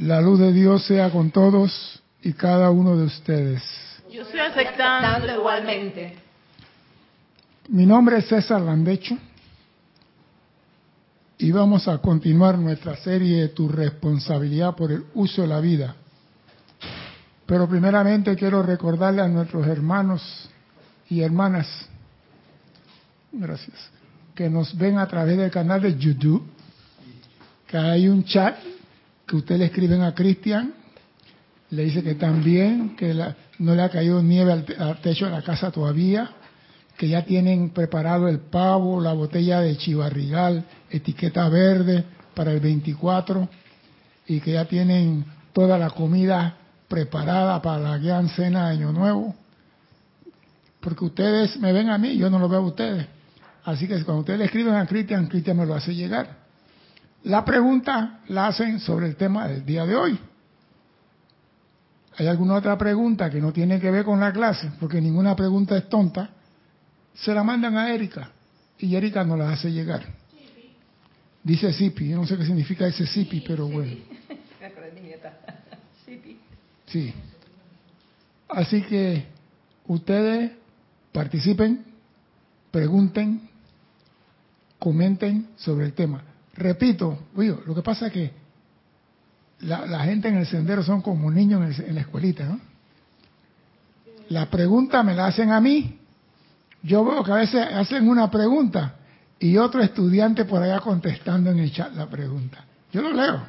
La luz de Dios sea con todos y cada uno de ustedes. Yo estoy aceptando igualmente. Mi nombre es César Landecho y vamos a continuar nuestra serie de Tu responsabilidad por el uso de la vida. Pero primeramente quiero recordarle a nuestros hermanos y hermanas, gracias, que nos ven a través del canal de YouTube, que hay un chat que usted le escriben a Cristian, le dice que también, que no le ha caído nieve al, techo de la casa todavía, que ya tienen preparado el pavo, la botella de chivarrigal, etiqueta verde para el 24 y que ya tienen toda la comida preparada para la gran cena de Año Nuevo. Porque ustedes me ven a mí, yo no lo veo a ustedes. Así que cuando ustedes le escriben a Cristian, Cristian me lo hace llegar. La pregunta la hacen sobre el tema del día de hoy. ¿Hay alguna otra pregunta que no tiene que ver con la clase? Porque ninguna pregunta es tonta se la mandan a Erika y Erika nos la hace llegar. Dice Sipi, yo no sé qué significa ese Sipi, pero bueno. Sí. Así que ustedes participen, pregunten, comenten sobre el tema. Repito, lo que pasa es que la, gente en el sendero son como niños en, en la escuelita, ¿no? La pregunta me la hacen a mí yo veo que a veces hacen una pregunta y otro estudiante por allá contestando en el chat la pregunta. Yo lo leo.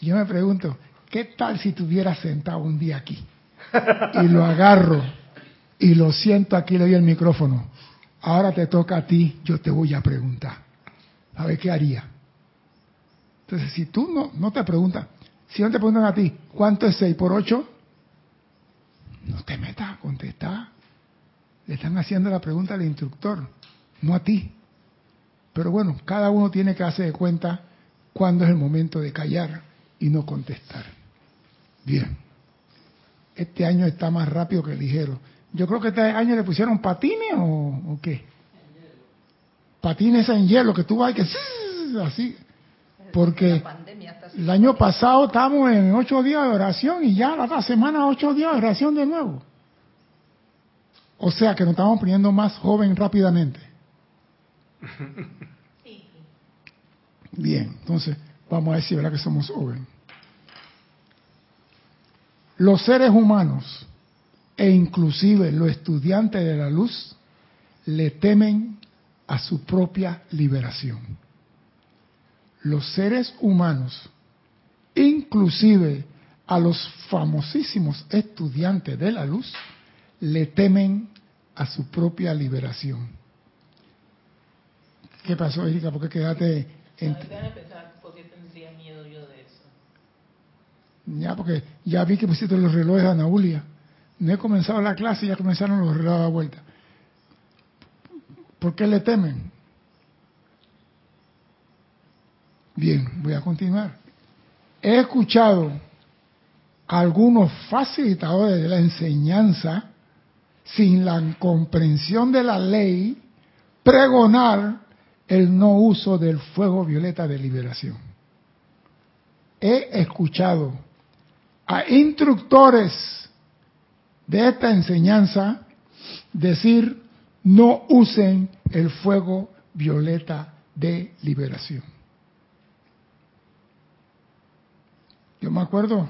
Y yo me pregunto, ¿qué tal si estuviera sentado un día aquí? Y lo agarro y lo siento aquí, le doy el micrófono. Ahora te toca a ti, yo te voy a preguntar. A ver qué haría. Entonces, si tú no, no te preguntas, si no te preguntan a ti, ¿cuánto es 6 por 8? No te metas a contestar. Le están haciendo la pregunta al instructor, no a ti. Pero bueno, cada uno tiene que hacer de cuenta cuándo es el momento de callar y no contestar. Bien. Este año está más rápido que ligero. Yo creo que este año le pusieron patines o, qué. Patines en hielo, que tú vas y que así. Porque el año pasado estábamos en ocho días de oración y ya la semana ocho días de oración de nuevo. O sea que nos estamos poniendo más joven rápidamente. Bien, entonces vamos a decir, ¿verdad que somos jóvenes? Los seres humanos e inclusive los estudiantes de la luz le temen a su propia liberación. Los seres humanos, inclusive a los famosísimos estudiantes de la luz, le temen a su propia liberación. ¿Qué pasó, Erika? ¿Por qué quedaste en... ¿Por qué tendría miedo yo de eso? Ya, porque ya vi que pusiste los relojes a Anaulia. No he comenzado la clase y ya comenzaron los relojes a dar vuelta. ¿Por qué le temen? Bien, voy a continuar. He escuchado a algunos facilitadores de la enseñanza sin la comprensión de la ley, pregonar el no uso del fuego violeta de liberación. He escuchado a instructores de esta enseñanza decir no usen el fuego violeta de liberación. Yo me acuerdo,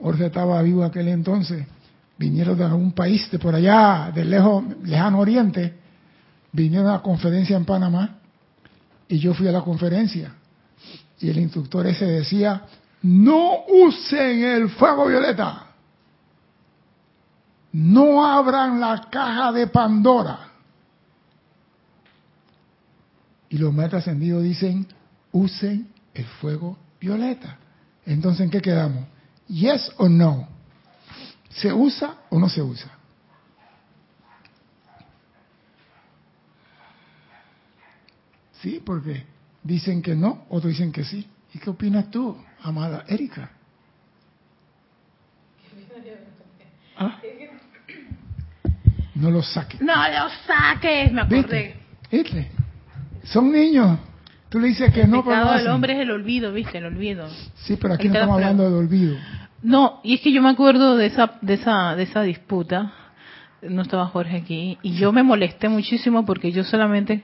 Jorge estaba vivo aquel entonces, vinieron de algún país de por allá, del lejos, lejano oriente, vinieron a la conferencia en Panamá y yo fui a la conferencia y el instructor ese decía, no usen el fuego violeta, no abran la caja de Pandora. Y los maestros ascendidos dicen, usen el fuego violeta. Entonces, ¿en qué quedamos? ¿Yes o no? ¿Se usa o no se usa? Sí, porque dicen que no, otros dicen que sí. ¿Y qué opinas tú, amada Erika? ¿Ah? No lo saques. No lo saques, me acordé. ¿Viste? Son niños. Tú le dices que el no, pero no del hacen. hombre es el olvido, ¿viste? El olvido. Sí, pero aquí no estamos hablando de prueba. olvido. No, y es que yo me acuerdo de esa, de esa, de esa disputa. No estaba Jorge aquí y yo me molesté muchísimo porque yo solamente,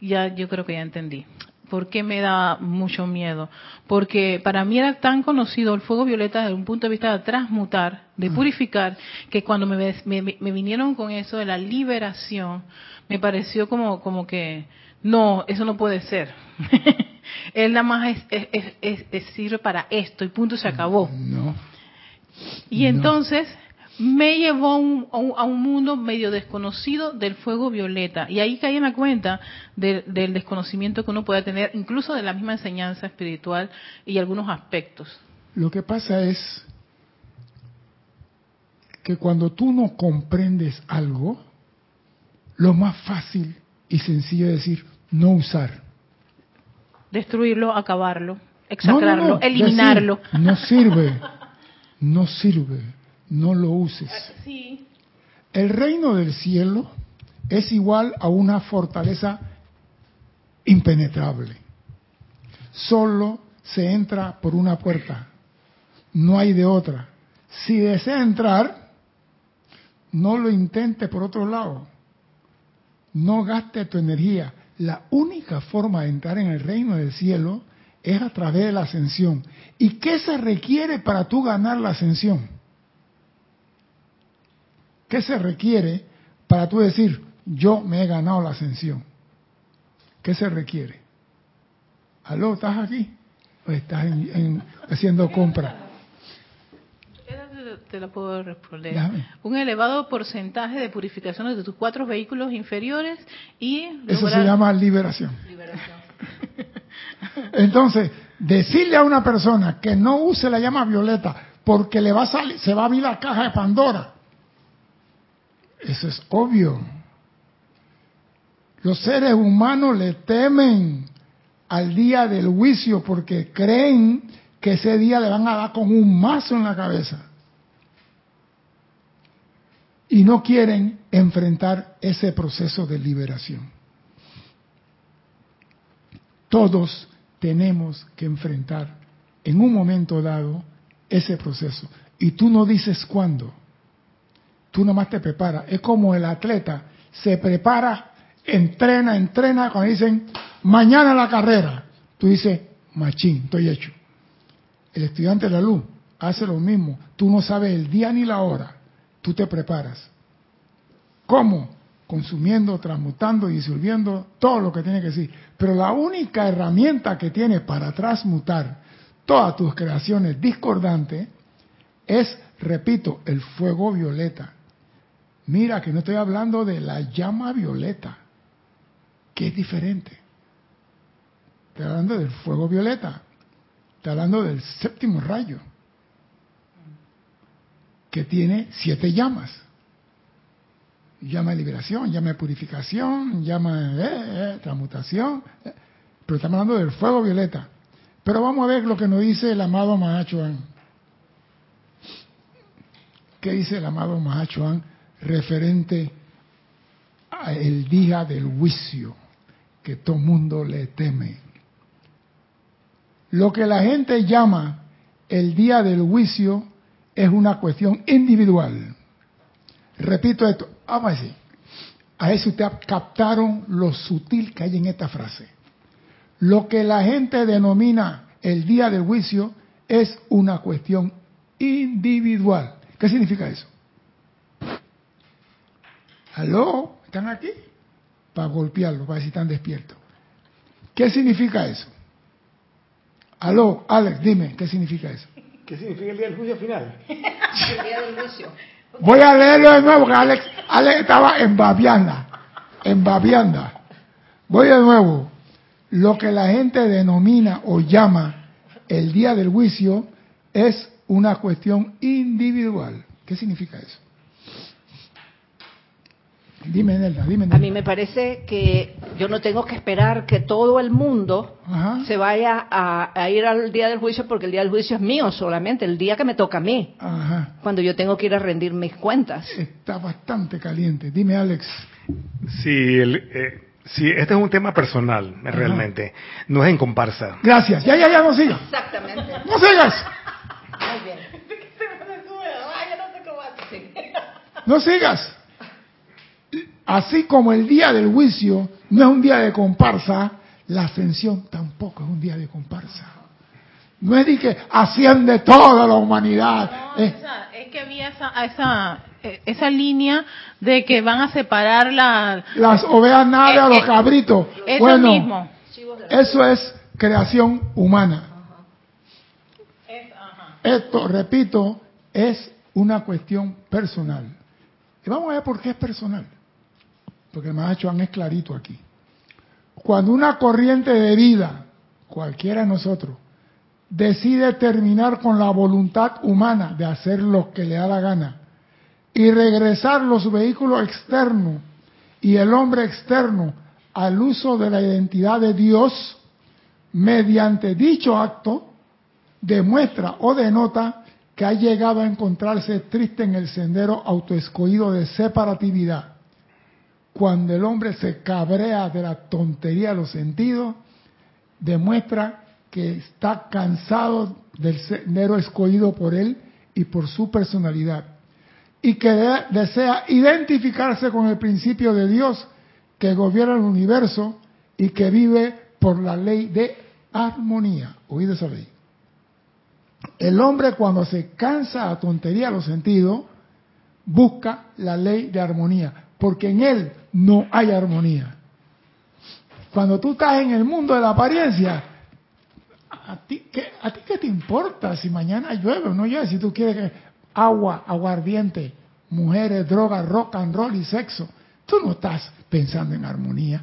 ya, yo creo que ya entendí. ¿Por qué me da mucho miedo? Porque para mí era tan conocido el fuego violeta desde un punto de vista de transmutar, de purificar, que cuando me, me, me vinieron con eso de la liberación, me pareció como, como que, no, eso no puede ser. Él nada más es, es, es- es- sirve para esto y punto, se acabó. No. Y No. Me llevó a un, a un- mundo medio desconocido del fuego violeta. Y ahí caí en la cuenta de- del desconocimiento que uno puede tener, incluso de la misma enseñanza espiritual y algunos aspectos. Lo que pasa es que cuando tú no comprendes algo, lo más fácil y sencillo es decir, no usar. Destruirlo, acabarlo, No, no, exagerarlo, no, eliminarlo. decir, no sirve, no sirve, no lo uses. Sí. El reino del cielo es igual a una fortaleza impenetrable. Solo se entra por una puerta, no hay de otra. Si desea entrar, no lo intente por otro lado. No gaste tu energía. La única forma de entrar en el reino del cielo es a través de la ascensión. ¿Y qué se requiere para tú ganar la ascensión? ¿Qué se requiere para tú decir, yo me he ganado la ascensión? ¿Qué se requiere? ¿Aló, estás aquí? ¿O estás en- en- haciendo compra? Te- la puedo responder. Dame. Un elevado porcentaje de purificación de tus cuatro vehículos inferiores y Eso se llama liberación. liberación. Entonces, decirle a una persona que no use la llama violeta porque le va a salir, se va a abrir la caja de Pandora. Eso es obvio. Los seres humanos le temen al día del juicio porque creen que ese día le van a dar con un mazo en la cabeza. Y no quieren enfrentar ese proceso de liberación. Todos tenemos que enfrentar en un momento dado ese proceso. Y tú no dices cuándo. Tú nomás te preparas. Es como el atleta se prepara, entrena, entrena. Cuando dicen mañana la carrera, tú dices, machín, estoy hecho. El estudiante de la luz hace lo mismo. Tú no sabes el día ni la hora. Tú te preparas. ¿Cómo? Consumiendo, transmutando, disolviendo, todo lo que tiene que decir. Pero la única herramienta que tiene para transmutar todas tus creaciones discordantes es, repito, el fuego violeta. Mira que no estoy hablando de la llama violeta, que es diferente. Estoy hablando del fuego violeta. Estoy hablando del séptimo rayo, que tiene siete llamas. Llama de liberación, llama de purificación, llama de eh, eh, transmutación. eh. Pero estamos hablando del fuego violeta. Pero vamos a ver lo que nos dice el amado Mahachohan. ¿Qué dice el amado Mahachohan referente al día del juicio que todo mundo le teme? Lo que la gente llama el día del juicio es una cuestión individual. Repito esto, vamos a decir, a si ustedes captaron lo sutil que hay en esta frase. Lo que la gente denomina el día del juicio es una cuestión individual. ¿Qué significa eso? ¿Aló? ¿Están aquí? Para golpearlo, para ver si están despiertos. ¿Qué significa eso? Aló, Alex, dime, ¿qué significa eso? ¿Qué significa el día del juicio final? El día del juicio. Voy a leerlo de nuevo, porque Alex, Alex estaba en babianda, en babianda. Voy de nuevo. Lo que la gente denomina o llama el día del juicio es una cuestión individual. ¿Qué significa eso? Dime, Nelda, dime. A mí Nelda. me parece que yo no tengo que esperar que todo el mundo Ajá. se vaya a, a ir al día del juicio porque el día del juicio es mío solamente, el día que me toca a mí, Ajá. cuando yo tengo que ir a rendir mis cuentas. Está bastante caliente. Dime, Alex. Sí, el, eh, Sí, este es un tema personal, realmente. No es en comparsa. Gracias. Ya, ya, ya, no sigas. Exactamente. No sigas. Muy bien. No sigas. Así como el día del juicio no es un día de comparsa, la ascensión tampoco es un día de comparsa. No es de que asciende toda la humanidad. No, Es- esa- es que había esa, esa, eh, esa línea de que van a separar la... las ovejas nalgas, Eh, los eh, cabritos. Eso bueno, mismo. eso es creación humana. Es- ajá. Esto, repito, es una cuestión personal. Y vamos a ver por qué es personal. Porque el Juan es clarito aquí. Cuando una corriente de vida, cualquiera de nosotros, decide terminar con la voluntad humana de hacer lo que le da la gana y regresar los vehículos externos y el hombre externo al uso de la identidad de Dios, mediante dicho acto, demuestra o denota que ha llegado a encontrarse triste en el sendero autoescogido de separatividad. Cuando el hombre se cabrea de la tontería de los sentidos, demuestra que está cansado del sendero escogido por él y por su personalidad y que de- desea identificarse con el principio de Dios que gobierna el universo y que vive por la ley de armonía. Oído esa ley. El hombre cuando se cansa a tontería los sentidos, busca la ley de armonía, porque en él no hay armonía. Cuando tú estás en el mundo de la apariencia, ¿a ti qué, te importa si mañana llueve o no llueve? Si tú quieres que agua, aguardiente, mujeres, drogas, rock and roll y sexo. Tú no estás pensando en armonía.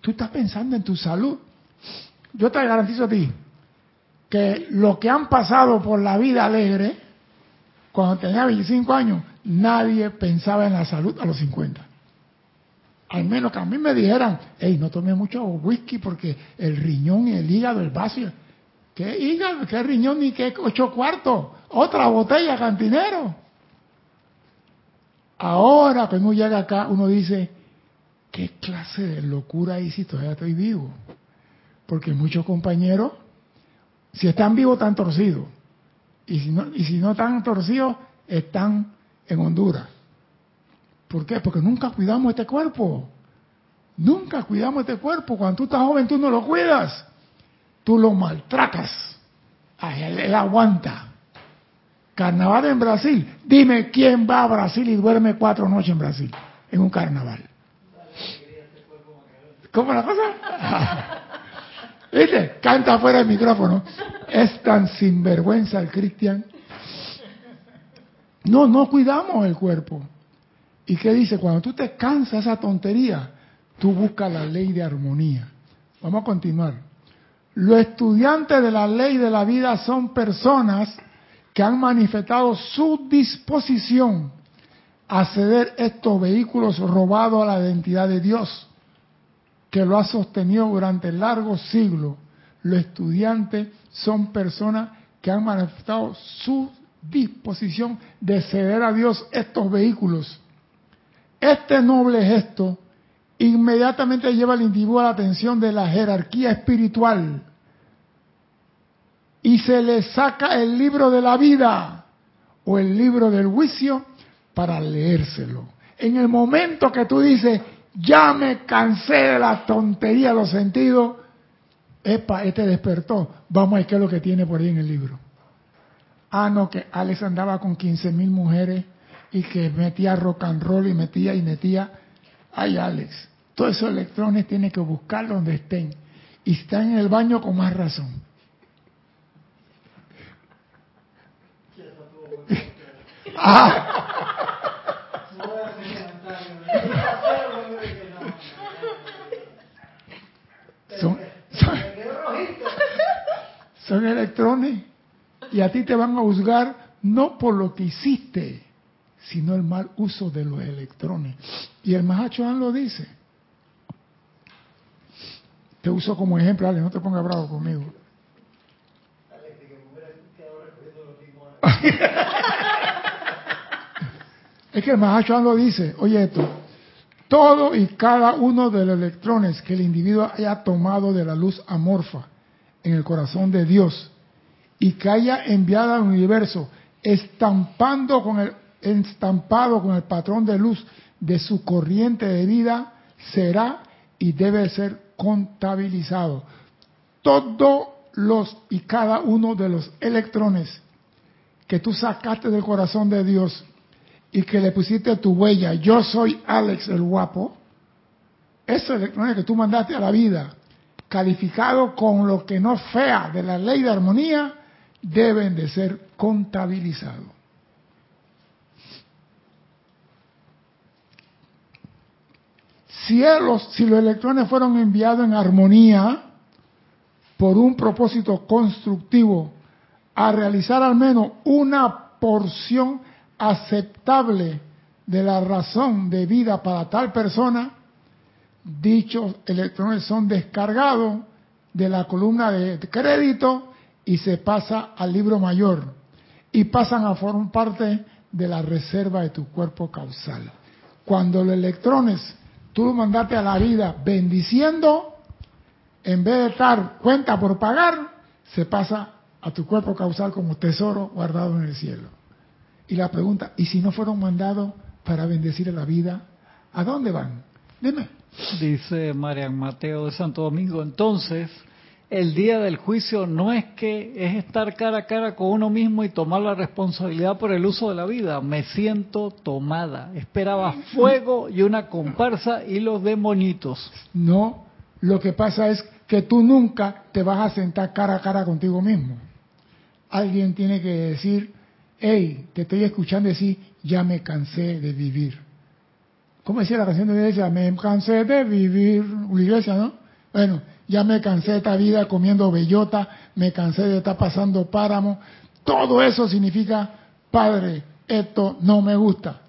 Tú estás pensando en tu salud. Yo te garantizo a ti que los que han pasado por la vida alegre, cuando tenía 25 años, nadie pensaba en la salud a los 50. Al menos que a mí me dijeran, hey, no tome mucho whisky porque el riñón el hígado, el y- ¿Qué hígado? ¿Qué riñón ni qué ocho cuartos? Otra botella, cantinero. Ahora, cuando uno llega acá, uno dice, ¿qué clase de locura hice si todavía estoy vivo? Porque muchos compañeros, si están vivos, están torcidos. Y si no, y si no están torcidos, están en Honduras. ¿Por qué? Porque nunca cuidamos este cuerpo. Nunca cuidamos este cuerpo. Cuando tú estás joven, tú no lo cuidas. Tú lo maltratas. Ay, él, él aguanta. Carnaval en Brasil. Dime quién va a Brasil y duerme cuatro noches en Brasil. En un carnaval. ¿Cómo la cosa? ¿Viste? Canta fuera del micrófono. Es tan sinvergüenza el Cristian. No, no cuidamos el cuerpo. ¿Y qué dice? Cuando tú te cansas esa tontería, tú buscas la ley de armonía. Vamos a continuar. Los estudiantes de la ley de la vida son personas que han manifestado su disposición a ceder estos vehículos robados a la identidad de Dios, que lo ha sostenido durante largos siglos. Los estudiantes son personas que han manifestado su disposición de ceder a Dios estos vehículos. Este noble gesto inmediatamente lleva al individuo a la atención de la jerarquía espiritual y se le saca el libro de la vida o el libro del juicio para leérselo. En el momento que tú dices, ya me cansé de la tontería de los sentidos, epa, este despertó. Vamos a ver qué es lo que tiene por ahí en el libro. Ah, no, que Alex andaba con 15 mil mujeres y que metía rock and roll y metía y metía. Ay, Alex, todos esos electrones tiene que buscar donde estén. Y están en el baño con más razón. Ah, son, son, son electrones y a ti te van a juzgar no por lo que hiciste, sino el mal uso de los electrones. Y el Mahachohan lo dice. Te uso como ejemplo, Ale, no te pongas bravo conmigo. es que el Mahachohan lo dice, oye esto, todo y cada uno de los electrones que el individuo haya tomado de la luz amorfa en el corazón de Dios y que haya enviado al universo estampando con el estampado con el patrón de luz de su corriente de vida será y debe ser contabilizado. Todos los y cada uno de los electrones que tú sacaste del corazón de Dios y que le pusiste tu huella, yo soy Alex el guapo, esos electrones que tú mandaste a la vida, calificado con lo que no fea de la ley de armonía, deben de ser contabilizados. Si, los, electrones fueron enviados en armonía por un propósito constructivo a realizar al menos una porción aceptable de la razón de vida para tal persona, dichos electrones son descargados de la columna de crédito y se pasa al libro mayor y pasan a formar parte de la reserva de tu cuerpo causal. Cuando los electrones tú mandaste a la vida bendiciendo, en vez de estar cuenta por pagar, se pasa a tu cuerpo causal como tesoro guardado en el cielo. Y la pregunta, ¿y si no fueron mandados para bendecir a la vida? ¿A dónde van? Dime. Dice Marian Mateo de Santo Domingo, entonces, el día del juicio no es que es estar cara a cara con uno mismo y tomar la responsabilidad por el uso de la vida. Me siento tomada. Esperaba fuego y una comparsa y los demonitos. No, lo que pasa es que tú nunca te vas a sentar cara a cara contigo mismo. Alguien tiene que decir, hey, te estoy escuchando decir, ya me cansé de vivir. ¿Cómo decía la canción de la iglesia? Me cansé de vivir, la iglesia, ¿no? Bueno, ya me cansé de esta vida comiendo bellota, me cansé de estar pasando páramo. Todo eso significa, Padre, esto no me gusta.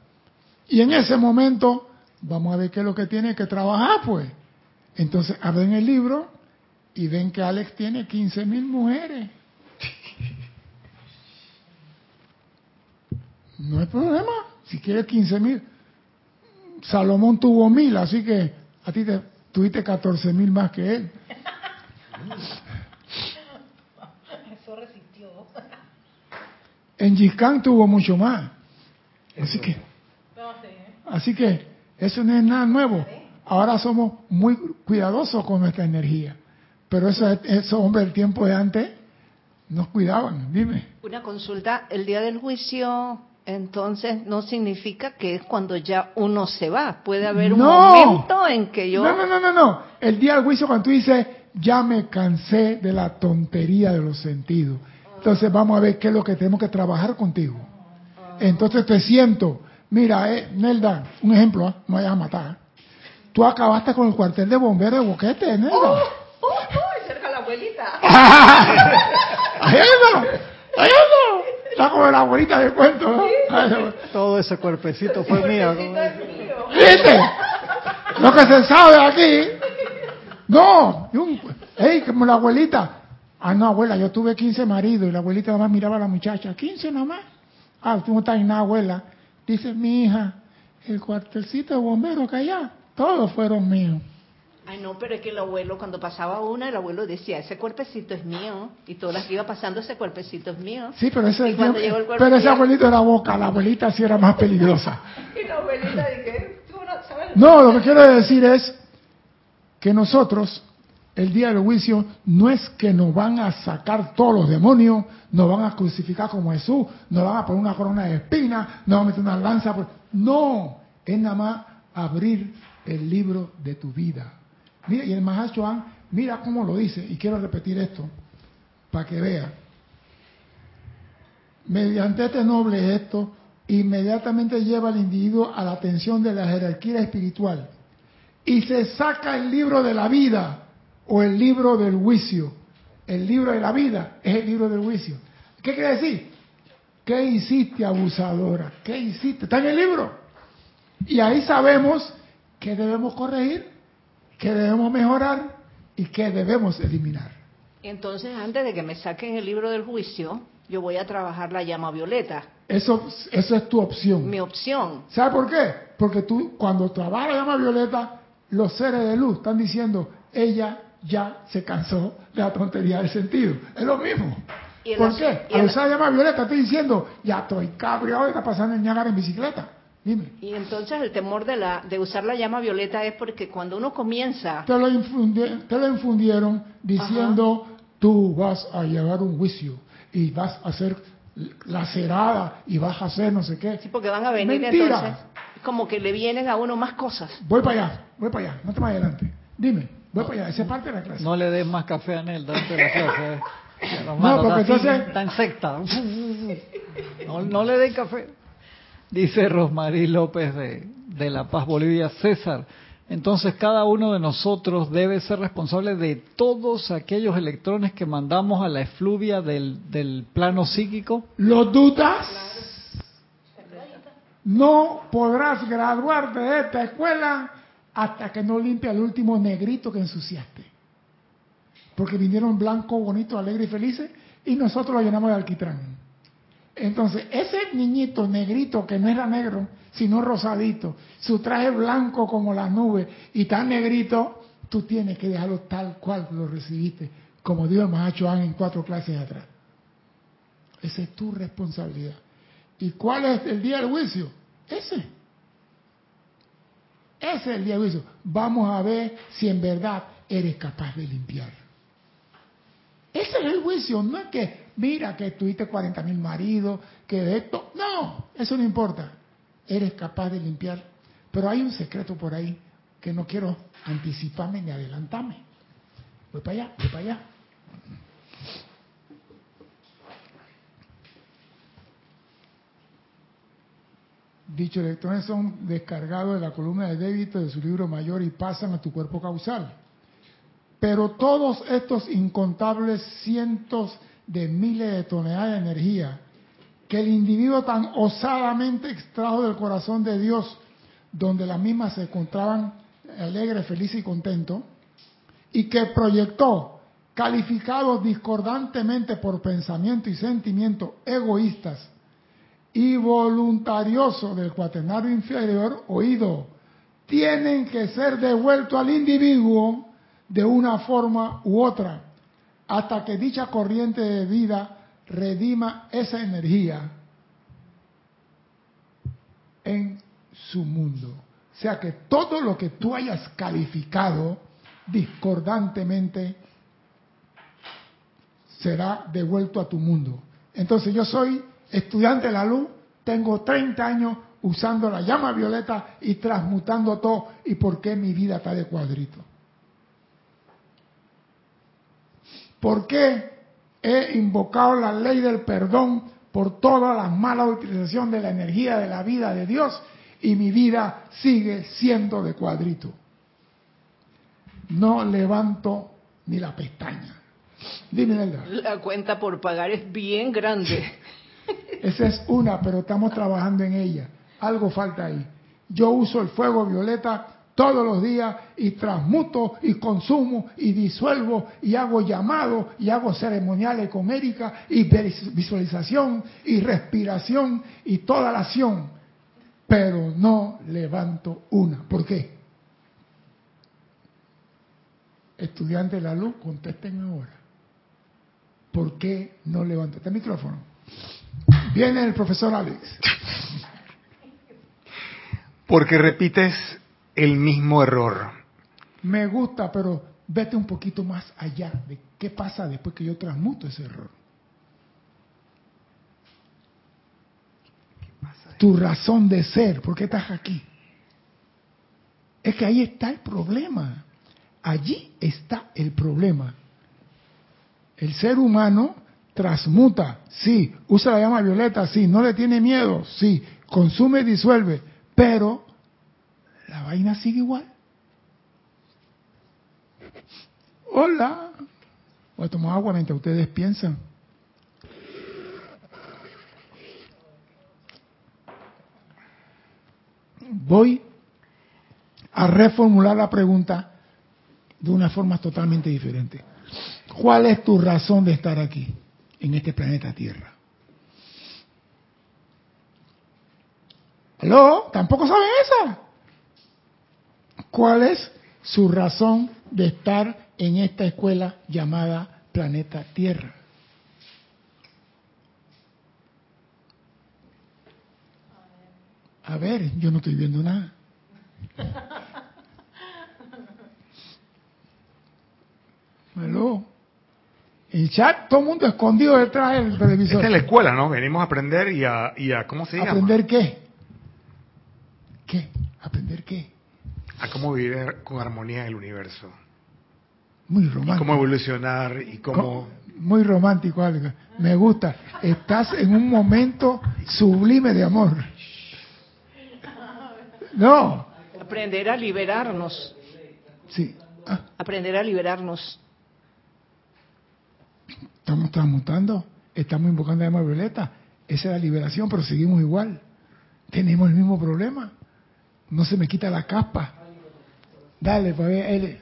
Y en ese momento, vamos a ver qué es lo que tiene que trabajar, pues. Entonces, abren el libro y ven que Alex tiene 15 mil mujeres. No hay problema. Si quieres 15 mil. Salomón tuvo mil, así que a ti te tuviste 14 mil más que él. Eso resistió. En Yiscán tuvo mucho más. Así que, así que eso no es nada nuevo. Ahora somos muy cuidadosos con nuestra energía. Pero esos, esos hombres del tiempo de antes nos cuidaban. Dime. Una consulta, el día del juicio entonces no significa que es cuando ya uno se va. Puede haber un No. momento en que yo... No, no, no, no, no. El día del juicio cuando tú dices, ya me cansé de la tontería de los sentidos. Entonces vamos a ver qué es lo que tenemos que trabajar contigo. Entonces te siento, mira, eh, Nelda, un ejemplo, ¿ah? no vayas a matar. Tú acabaste con el cuartel de bomberos de Boquete, Nelda. ¡Oh! ¡Oh! cerca la abuelita! Como la abuelita del cuento, Todo ese cuerpecito fue mío. como- ¿Viste? Lo que se sabe aquí. No, hey, como la abuelita. Ah, no, abuela, yo tuve 15 maridos y la abuelita nada más miraba a la muchacha. 15 nada más. Ah, tú no estás en nada, abuela. Dice, mi hija, el cuartelcito de bomberos que allá, todos fueron míos. Ay, no, pero es que el abuelo, cuando pasaba una, el abuelo decía, ese cuerpecito es mío. Y todas las que iba pasando, ese cuerpecito es mío. Sí, pero ese, Y cuando llegó el cuerpo pero ese ya- abuelito era boca, la abuelita sí era más peligrosa. Y la abuelita dije, tú no sabes... No, lo que quiero decir es que nosotros, el día del juicio, no es que nos van a sacar todos los demonios, nos van a crucificar como Jesús, nos van a poner una corona de espinas, nos van a meter una lanza. Por... No, es nada más abrir el libro de tu vida. Mira, y el Mahachohan, mira cómo lo dice, y quiero repetir esto, para que vea. Mediante este noble gesto, inmediatamente lleva al individuo a la atención de la jerarquía espiritual y se saca el libro de la vida o el libro del juicio. El libro de la vida es el libro del juicio. ¿Qué quiere decir? ¿Qué hiciste, abusadora? ¿Qué hiciste? Está en el libro. Y ahí sabemos qué debemos corregir, qué debemos mejorar y qué debemos eliminar. Entonces, antes de que me saquen el libro del juicio, yo voy a trabajar la llama violeta. Eso, eso es tu opción. Mi opción. ¿Sabes por qué? Porque tú, cuando trabajas la llama violeta, los seres de luz están diciendo, ella ya se cansó de la tontería del sentido. Es lo mismo. El ¿Por qué? Al el- usar la llama violeta, estoy diciendo, ya estoy cabreado de estar pasando en Ñágara en bicicleta. Dime. Y entonces el temor de, la, de usar la llama violeta es porque cuando uno comienza, Te lo, infundi- te lo infundieron diciendo, tú vas a llevar un juicio y vas a ser lacerada y vas a hacer no sé qué. sí, porque van a venir Mentira. entonces, como que le vienen a uno más cosas. Voy para allá, voy para allá, no te vayas adelante. Dime, voy para allá, esa es parte de la clase. No le des más café a Nel durante la clase. eh. Hermano, No, porque está, así, entonces- está en secta. No, no le den café. Dice Rosmarí López de, de La Paz, Bolivia. César, entonces cada uno de nosotros debe ser responsable de todos aquellos electrones que mandamos a la efluvia del, del plano psíquico. ¿Lo dudas? No podrás graduarte de esta escuela hasta que no limpie el último negrito que ensuciaste. Porque vinieron blancos, bonitos, alegres y felices y nosotros lo llenamos de alquitrán. Entonces, ese niñito negrito que no era negro, sino rosadito, su traje blanco como la nube y tan negrito, tú tienes que dejarlo tal cual lo recibiste, como dijo Mahacho en cuatro clases atrás. Esa es tu responsabilidad. ¿Y cuál es el día del juicio? Ese. Ese es el día del juicio. Vamos a ver si en verdad eres capaz de limpiar. Ese es el juicio. No es que, mira, que tuviste 40 mil maridos, que esto. No, eso no importa. Eres capaz de limpiar. Pero hay un secreto por ahí que no quiero anticiparme ni adelantarme. Voy para allá, voy para allá. Dichos electrones son descargados de la columna de débito de su libro mayor y pasan a tu cuerpo causal. Pero todos estos incontables cientos de miles de toneladas de energía que el individuo tan osadamente extrajo del corazón de Dios, donde las mismas se encontraban alegres, felices y contentos, y que proyectó, calificados discordantemente por pensamiento y sentimientos egoístas, y voluntarioso del cuaternario inferior, oído, tienen que ser devueltos al individuo de una forma u otra, hasta que dicha corriente de vida redima esa energía en su mundo. O sea que todo lo que tú hayas calificado discordantemente será devuelto a tu mundo. Entonces yo soy estudiante de la luz, tengo 30 años usando la llama violeta y transmutando todo. ¿Y por qué mi vida está de cuadrito? ¿Por qué he invocado la ley del perdón por toda la mala utilización de la energía de la vida de Dios y mi vida sigue siendo de cuadrito? No levanto ni la pestaña. Dime, Nelda. La cuenta por pagar es bien grande. Esa es una, pero estamos trabajando en ella. Algo falta ahí. Yo uso el fuego violeta todos los días y transmuto y consumo y disuelvo y hago llamados y hago ceremoniales con y visualización y respiración y toda la acción. Pero no levanto una. ¿Por qué? Estudiantes de la luz, contesten ahora. ¿Por qué no levanto? Este micrófono. Viene el profesor Alex. Porque repites el mismo error. Me gusta, pero vete un poquito más allá de qué pasa después que yo transmuto ese error. Tu razón de ser, ¿por qué estás aquí? Es que ahí está el problema. Allí está el problema. El ser humano transmuta, sí, usa la llama violeta, sí, no le tiene miedo, sí, consume y disuelve, pero la vaina sigue igual. Hola. Voy a tomar agua mientras ustedes piensan. Voy a reformular la pregunta de una forma totalmente diferente. ¿Cuál es tu razón de estar aquí, en este planeta Tierra? ¿Aló? ¿Tampoco saben esa? ¿Cuál es su razón de estar en esta escuela llamada planeta Tierra? A ver, yo no estoy viendo nada. ¿Aló? El chat, todo el mundo escondido detrás del televisor. Esta es la escuela, ¿no? Venimos a aprender y a, y a ¿cómo se llama? ¿Aprender qué? ¿Qué? ¿Aprender qué? A cómo vivir con armonía en el universo. Muy Y romántico. cómo evolucionar y cómo... Muy romántico, algo. Me gusta. Estás en un momento sublime de amor. No. Aprender a liberarnos. Sí. Ah, Aprender a liberarnos. estamos transmutando. Estamos invocando la llama violeta. Esa es la liberación, pero seguimos igual. Tenemos el mismo problema. No se me quita la capa. Dale, pues, él.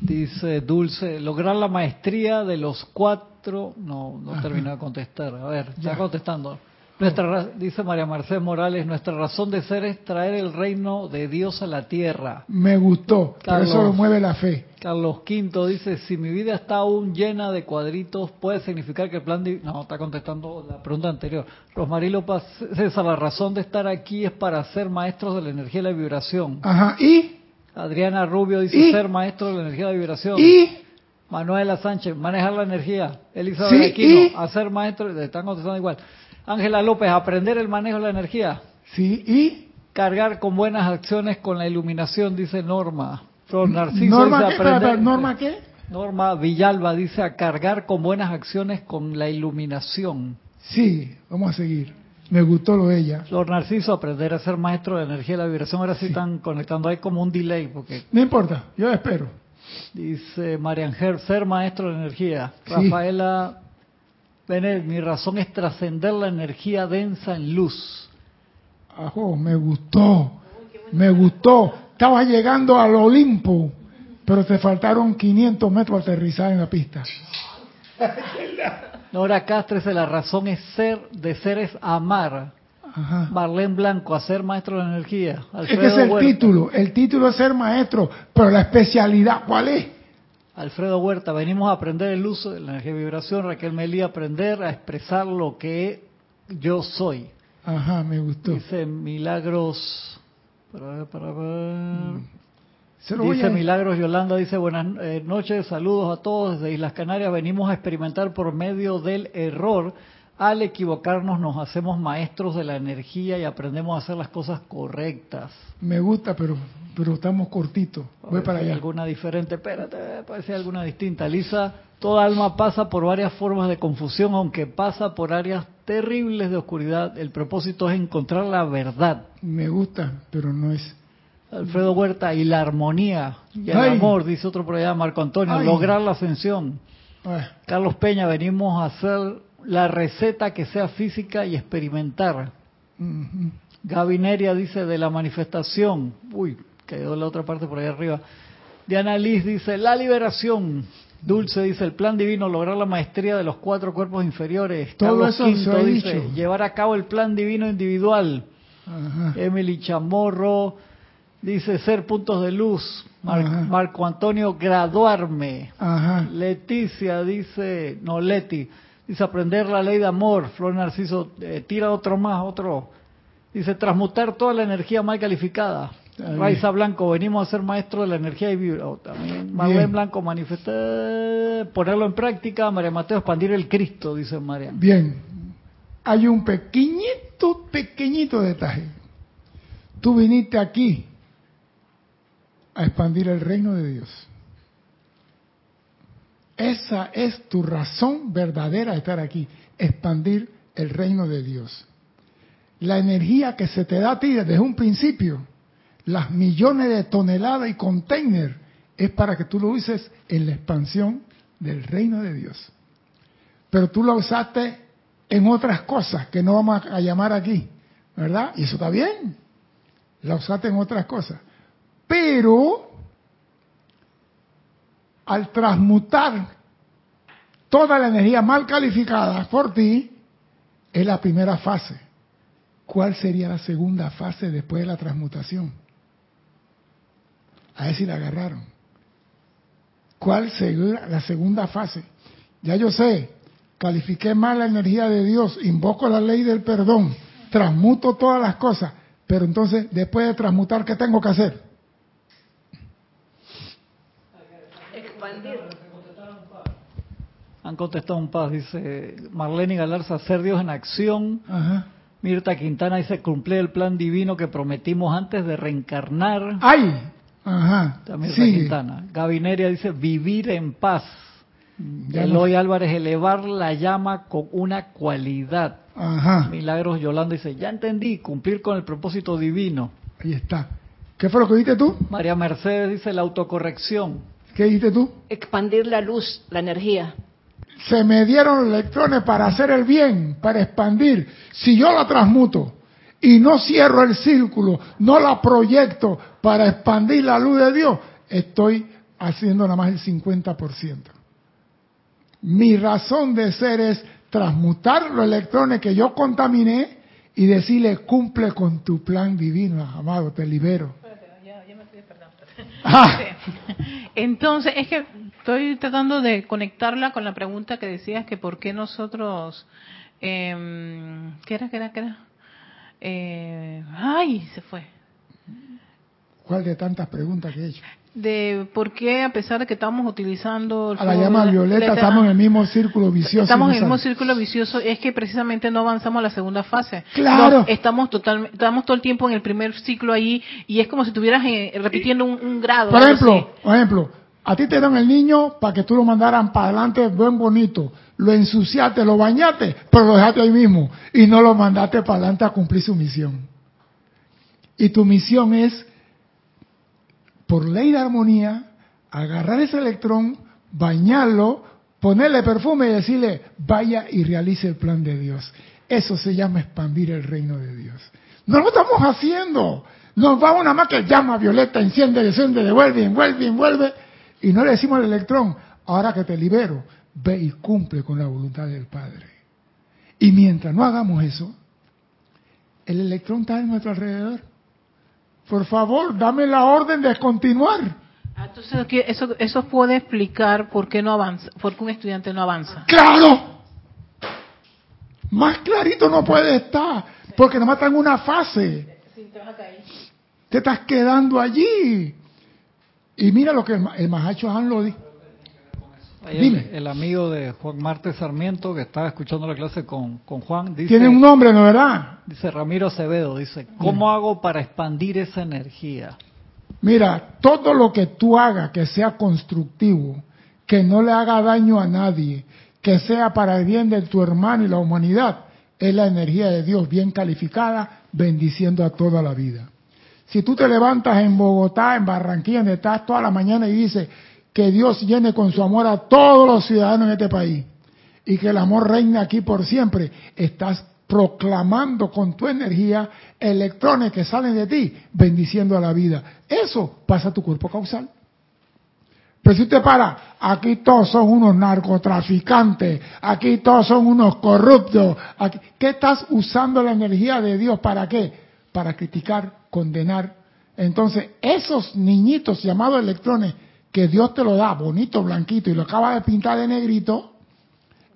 Dice Dulce, lograr la maestría de los cuatro. No, no terminó de contestar. A ver, Ya. está contestando. Nuestra, ra- dice María Mercedes Morales, nuestra razón de ser es traer el reino de Dios a la tierra. Me gustó. Carlos. eso lo mueve la fe. Carlos Quinto dice, si mi vida está aún llena de cuadritos, puede significar que el plan... No, está contestando la pregunta anterior. Rosmarie López César, la razón de estar aquí es para ser maestros de la energía y la vibración. Ajá. Y, Adriana Rubio dice, ¿Y? ser maestro de la energía la vibración. y, Manuela Sánchez, manejar la energía. Elizabeth Sí, Aquino, hacer maestro, están contestando igual. Ángela López, aprender el manejo de la energía. sí, y. Cargar con buenas acciones con la iluminación, dice Norma. Flor Narciso Norma, dice ¿qué? Aprender. ¿Norma qué? Norma Villalba dice a cargar con buenas acciones con la iluminación. Sí, vamos a seguir. Me gustó lo de ella. Flor Narciso, aprender a ser maestro de energía y la vibración. Ahora sí, están conectando, hay como un delay, porque No importa, yo espero. dice María Ángel, ser maestro de energía. Sí. Rafaela Benet, mi razón es trascender la energía densa en luz. Ajo, me gustó. Me gustó. Estabas llegando al Olimpo, pero te faltaron 500 metros para aterrizar en la pista. Nora Castres, la razón es ser, de ser es amar. Ajá. Marlene Blanco, a ser maestro de energía. Es que ese es el Huerta. título. El título es ser maestro, pero la especialidad, ¿cuál es? Alfredo Huerta, venimos a aprender el uso de la energía de vibración. Raquel Melía, aprender a expresar lo que yo soy. Ajá, me gustó. Dice Milagros. Para ver, para ver. Se lo voy Dice a- Milagros Yolanda, dice buenas eh, noches, saludos a todos desde Islas Canarias. Venimos a experimentar por medio del error. Al equivocarnos nos hacemos maestros de la energía y aprendemos a hacer las cosas correctas. Me gusta, pero, pero estamos cortitos. Voy ver para allá. alguna diferente, espérate, puede ser alguna distinta. Lisa, toda alma pasa por varias formas de confusión, aunque pasa por áreas terribles de oscuridad. El propósito es encontrar la verdad. Me gusta, pero no es. Alfredo Huerta, y la armonía y el Ay. amor, dice otro por allá, Marco Antonio, Ay. lograr la ascensión. Carlos Peña, venimos a hacer la receta que sea física y experimentar. ujú. Gaby Neria dice de la manifestación. Uy, quedó la otra parte por ahí arriba. Diana Liz dice la liberación. Dulce dice el plan divino, lograr la maestría de los cuatro cuerpos inferiores. Todo Carlos eso Quinto se ha dice dicho. llevar a cabo el plan divino individual. Ajá. Emily Chamorro dice ser puntos de luz. Mar- Ajá. Marco Antonio graduarme. Ajá. Leticia dice, no Leti, dice aprender la ley de amor. Flor Narciso eh, tira otro más, otro. Dice transmutar toda la energía mal calificada. Bien. Raiza Blanco, venimos a ser maestros de la energía y vibra. oh, también Marlene. Blanco manifestar, ponerlo en práctica. María Mateo, expandir el Cristo, dice María. Bien. Hay un pequeñito, pequeñito detalle. Tú viniste aquí a expandir el reino de Dios. Esa es tu razón verdadera de estar aquí, expandir el reino de Dios. La energía que se te da a ti desde un principio, las millones de toneladas y containers, es para que tú lo uses en la expansión del reino de Dios. Pero tú lo usaste en otras cosas que no vamos a llamar aquí, ¿verdad? Y eso está bien. La usaste en otras cosas. Pero al transmutar toda la energía mal calificada por ti, es la primera fase. ¿cuál sería la segunda fase después de la transmutación? A ver si la agarraron. ¿Cuál sería la segunda fase? Ya yo sé, califiqué mal la energía de Dios, invoco la ley del perdón, transmuto todas las cosas, pero entonces después de transmutar, ¿qué tengo que hacer? Expandir. Han contestado un paz, dice Marlene Galarza, ser Dios en acción. Ajá. Mirta Quintana dice cumplir el plan divino que prometimos antes de reencarnar. ¡Ay! Ajá. Mirta. Quintana. Gabineria dice vivir en paz. Ya no- Eloy Álvarez, elevar la llama con una cualidad. Ajá. Milagros Yolanda dice, ya entendí, cumplir con el propósito divino. Ahí está. ¿Qué fue lo que dijiste tú? María Mercedes dice la autocorrección. ¿Qué dijiste tú? Expandir la luz, la energía. Se me dieron electrones para hacer el bien, para expandir. Si yo la transmuto y no cierro el círculo, no la proyecto para expandir la luz de Dios, estoy haciendo nada más el 50%. Mi razón de ser es transmutar los electrones que yo contaminé y decirle cumple con tu plan divino, amado, te libero. Ah, Entonces, es que estoy tratando de conectarla con la pregunta que decías que por qué nosotros... em, ¿Qué era? ¿Qué era? ¿Qué era? Eh, ay, se fue. ¿Cuál de tantas preguntas que he hecho? De por qué, a pesar de que estamos utilizando... el A la llama violeta estamos en el mismo círculo vicioso. Estamos en el mismo círculo vicioso, es que precisamente no avanzamos a la segunda fase. Claro. No, estamos totalmente, estamos todo el tiempo en el primer ciclo ahí y es como si estuvieras eh, repitiendo un, un grado. Por ejemplo, así. por ejemplo, a ti te dieron el niño para que tú lo mandaran para adelante buen bonito. Lo ensuciaste, lo bañaste, pero lo dejaste ahí mismo. Y no lo mandaste para adelante a cumplir su misión. Y tu misión es, por ley de armonía, agarrar ese electrón, bañarlo, ponerle perfume y decirle, vaya y realice el plan de Dios. Eso se llama expandir el reino de Dios. No lo estamos haciendo. Nos va una más que llama violeta, enciende, desciende, devuelve, envuelve, envuelve. Y no le decimos al electrón, ahora que te libero, ve y cumple con la voluntad del Padre. Y mientras no hagamos eso, el electrón está en nuestro alrededor. Por favor, dame la orden de continuar. Ah, Entonces, ¿qué- eso, eso puede explicar por qué no avanza, por qué un estudiante no avanza. ¡Claro! Más clarito no puede estar, porque nomás está en una fase. Te estás quedando allí. Y mira lo que el, el Mahacho Han lo dijo. Dime. El, el amigo de Juan Marte Sarmiento, que estaba escuchando la clase con, con Juan, dice, Tiene un nombre, ¿no verdad? dice Ramiro Acevedo, dice, ¿cómo hago para expandir esa energía? Mira, todo lo que tú hagas que sea constructivo, que no le haga daño a nadie, que sea para el bien de tu hermano y la humanidad, es la energía de Dios bien calificada, bendiciendo a toda la vida. Si tú te levantas en Bogotá, en Barranquilla, donde estás toda la mañana y dices que Dios llene con su amor a todos los ciudadanos en este país y que el amor reine aquí por siempre, estás proclamando con tu energía electrones que salen de ti, bendiciendo a la vida. Eso pasa a tu cuerpo causal. Pero si usted para, aquí todos son unos narcotraficantes, aquí todos son unos corruptos, aquí- ¿qué estás usando la energía de Dios para qué? Para criticar, condenar. Entonces, esos niñitos llamados electrones que Dios te lo da, bonito, blanquito, y lo acaba de pintar de negrito,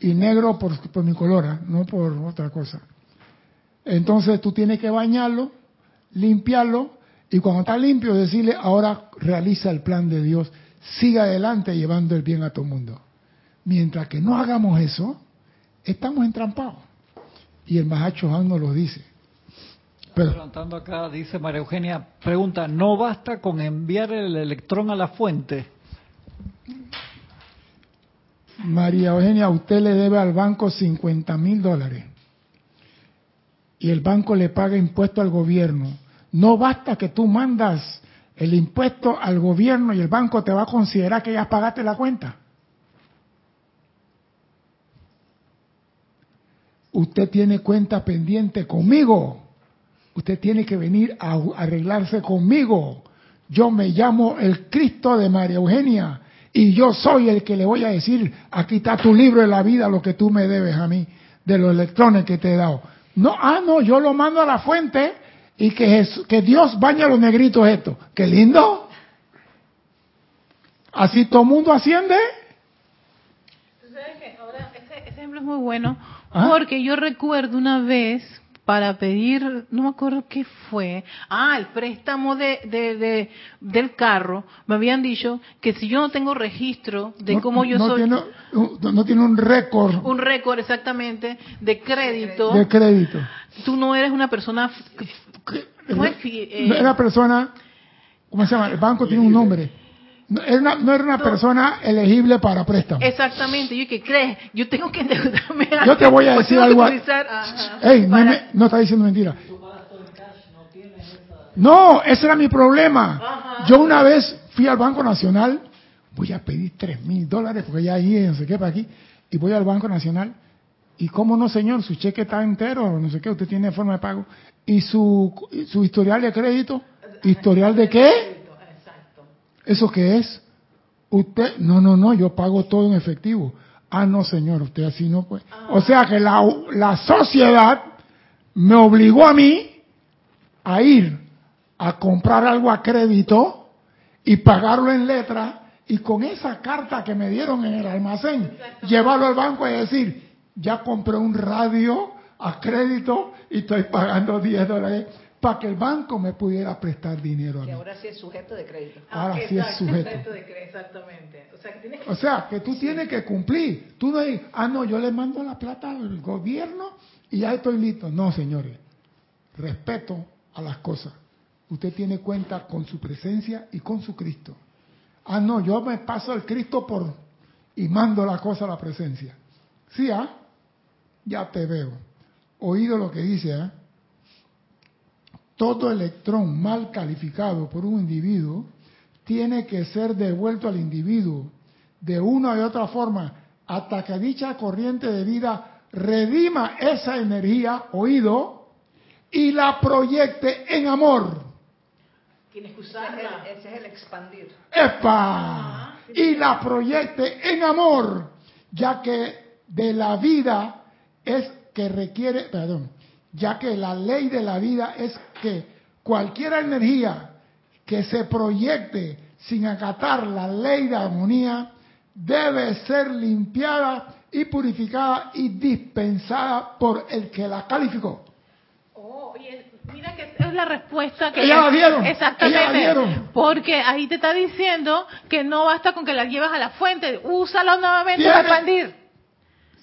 y negro por, por mi color, ¿ah? no por otra cosa. Entonces tú tienes que bañarlo, limpiarlo, y cuando está limpio decirle, ahora realiza el plan de Dios, siga adelante llevando el bien a todo el mundo. Mientras que no hagamos eso, estamos entrampados. Y el Mahacho Han nos lo dice. Pero, acá, dice María Eugenia, pregunta, ¿no basta con enviar el electrón a la fuente? María Eugenia, usted le debe al banco 50 mil dólares y el banco le paga impuesto al gobierno. No basta que tú mandas el impuesto al gobierno y el banco te va a considerar que ya pagaste la cuenta. Usted tiene cuenta pendiente conmigo. Usted tiene que venir a arreglarse conmigo. Yo me llamo el Cristo de María Eugenia y yo soy el que le voy a decir, aquí está tu libro de la vida, lo que tú me debes a mí, de los electrones que te he dado. No, ah, no, yo lo mando a la fuente y que, que Dios baña a los negritos esto. ¡Qué lindo! Así todo el mundo asciende. Tú sabes que ahora ese, ese ejemplo es muy bueno ¿Ah? porque yo recuerdo una vez para pedir, no me acuerdo qué fue, ah, el préstamo de, de, de- del carro, me habían dicho que si yo no tengo registro de no, cómo yo no soy, Tiene, un- no tiene un récord un récord exactamente de crédito, de crédito. tú no eres una persona, ¿cómo es? Fi- eh, era persona, ¿cómo se llama? El banco tiene un nombre. No era una, no era una persona elegible para préstamo. exactamente, yo que crees, yo tengo que endeudarme. Yo te voy a decir algo. a- utilizar- Ajá. Ey, no, para- me- no está diciendo mentira. No, ese era mi problema. Yo una vez fui al Banco Nacional, voy a pedir tres mil dólares porque ya ahí no sé qué para aquí, y voy al Banco Nacional y cómo no señor, su cheque está entero, no sé qué, usted tiene forma de pago y su su historial de crédito, historial de qué? ¿Eso qué es? Usted, no, no, no, yo pago todo en efectivo. Ah, no, señor, usted así no puede. O sea que la, la sociedad me obligó a mí a ir a comprar algo a crédito y pagarlo en letra y con esa carta que me dieron en el almacén, llevarlo al banco y decir, ya compré un radio a crédito y estoy pagando 10 dólares para que el banco me pudiera prestar dinero a Que mí. ahora sí es sujeto de crédito. Ahora sí es sujeto. sujeto de cre- Exactamente. O sea, que tienes que O sea, que tú tienes que cumplir. Tú no dices, ah, no, yo le mando la plata al gobierno y ya estoy listo. No, señores. Respeto a las cosas. Usted tiene cuenta con su presencia y con su Cristo. Ah, no, yo me paso al Cristo por y mando la cosa a la presencia. Sí, ah, ya te veo. Oído lo que dice, ah. Todo electrón mal calificado por un individuo tiene que ser devuelto al individuo de una u otra forma hasta que dicha corriente de vida redima esa energía, oído, y la proyecte en amor. tienes que Ese es el, usarla. ese es el expandir. ¡Epa! Y la proyecte en amor, ya que de la vida es que requiere, perdón, ya que la ley de la vida es que cualquier energía que se proyecte sin acatar la ley de armonía debe ser limpiada y purificada y dispensada por el que la calificó. Oh, oye, mira que es la respuesta que Ella la dieron, Exactamente. la. Porque ahí te está diciendo que no basta con que la llevas a la fuente, úsala nuevamente para expandir.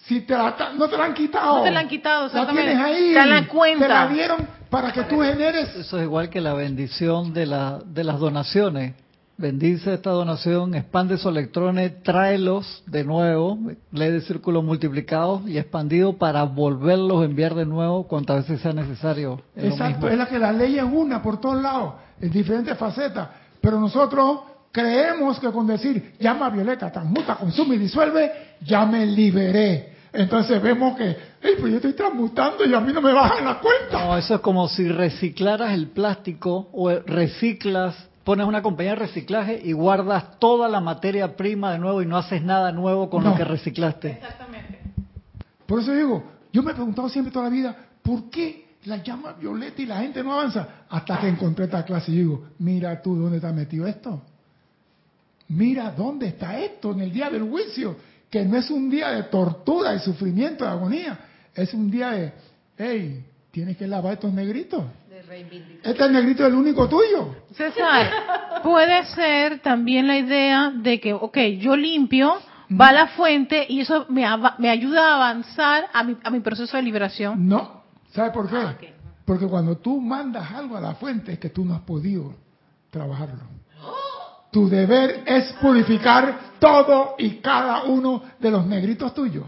Si te la, no te la han quitado. No te la han quitado, La tienes ahí. Está en la cuenta. Te la dieron para que tú generes Eso es igual que la bendición de, la, de las donaciones. Bendice esta donación, expande esos electrones, tráelos de nuevo, ley de círculos multiplicados y expandido para volverlos a enviar de nuevo cuantas veces sea necesario. Es Exacto, es la que la ley es una por todos lados, en diferentes facetas. Pero nosotros creemos que con decir llama a Violeta, transmuta, consume y disuelve, ya me liberé. Entonces vemos que, hey, pues yo estoy transmutando y a mí no me bajan la cuenta. No, eso es como si reciclaras el plástico o reciclas, pones una compañía de reciclaje y guardas toda la materia prima de nuevo y no haces nada nuevo con No. lo que reciclaste. Exactamente. Por eso digo, yo me he preguntado siempre toda la vida, ¿por qué la llama Violeta y la gente no avanza? Hasta que encontré esta clase y digo, mira tú dónde está metido esto. Mira dónde está esto en el día del juicio, que no es un día de tortura, de sufrimiento, de agonía, es un día de, hey, tienes que lavar estos negritos. Este negrito es el único tuyo. César, puede ser también la idea de que, ok, yo limpio, va a la fuente y eso me, ayuda a avanzar a mi, a mi proceso de liberación. No, ¿sabe por qué? Ah. Porque cuando tú mandas algo a la fuente es que tú no has podido trabajarlo. Tu deber es purificar todo y cada uno de los negritos tuyos.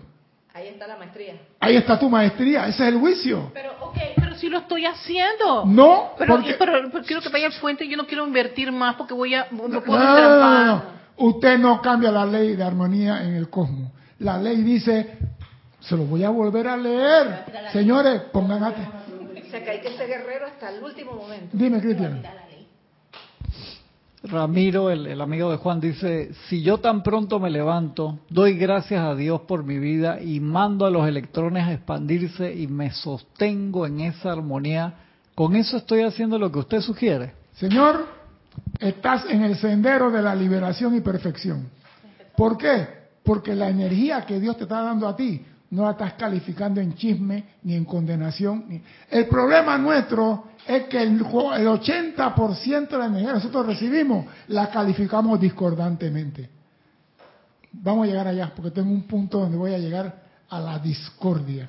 Ahí está la maestría. Ahí está tu maestría, ese es el juicio. Pero, ok, pero si lo estoy haciendo. No, Pero, porque... pero, pero quiero que vaya al fuente y yo no quiero invertir más porque voy a, no, No, puedo no, no, entrampar. no, no. Usted no cambia la ley de armonía en el cosmos. La ley dice, se lo voy a volver a leer. Señores, pongan atención. O sea que hay que ser guerrero hasta el último momento. Dime, Cristian. Ramiro, el, amigo de Juan, dice, si yo tan pronto me levanto, doy gracias a Dios por mi vida y mando a los electrones a expandirse y me sostengo en esa armonía, ¿con eso estoy haciendo lo que usted sugiere? Señor, estás en el sendero de la liberación y perfección. ¿Por qué? Porque la energía que Dios te está dando a ti no la estás calificando en chisme ni en condenación. El problema nuestro es que el, jo- el 80% de la energía que nosotros recibimos la calificamos discordantemente. Vamos a llegar allá, porque tengo un punto donde voy a llegar a la discordia.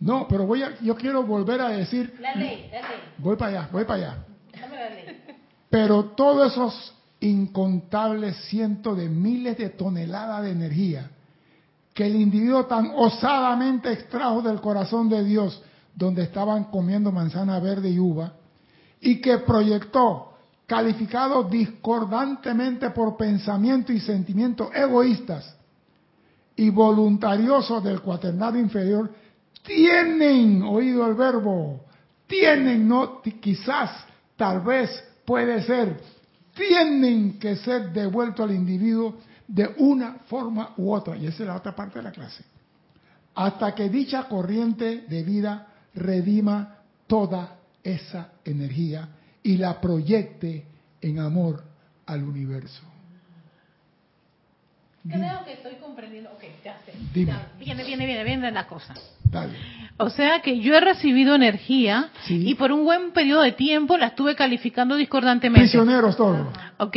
No, pero voy a, yo quiero volver a decir, La ley, la ley. voy para allá, voy para allá. Dame la ley. Pero todos esos incontables cientos de miles de toneladas de energía que el individuo tan osadamente extrajo del corazón de Dios, donde estaban comiendo manzana verde y uva, y que proyectó, calificado discordantemente por pensamientos y sentimientos egoístas y voluntariosos del cuaternario inferior, tienen, oído el verbo, tienen, no, quizás, tal vez, puede ser, tienen que ser devueltos al individuo de una forma u otra. Y esa es la otra parte de la clase. Hasta que dicha corriente de vida redima toda esa energía y la proyecte en amor al universo. Creo que estoy comprendiendo. Ok, ya sé. Dime. Ya, Viene, viene, viene, viene la cosa. Dale. O sea que yo he recibido energía Sí. y por un buen periodo de tiempo la estuve calificando discordantemente. Prisioneros todos. ¿Ok?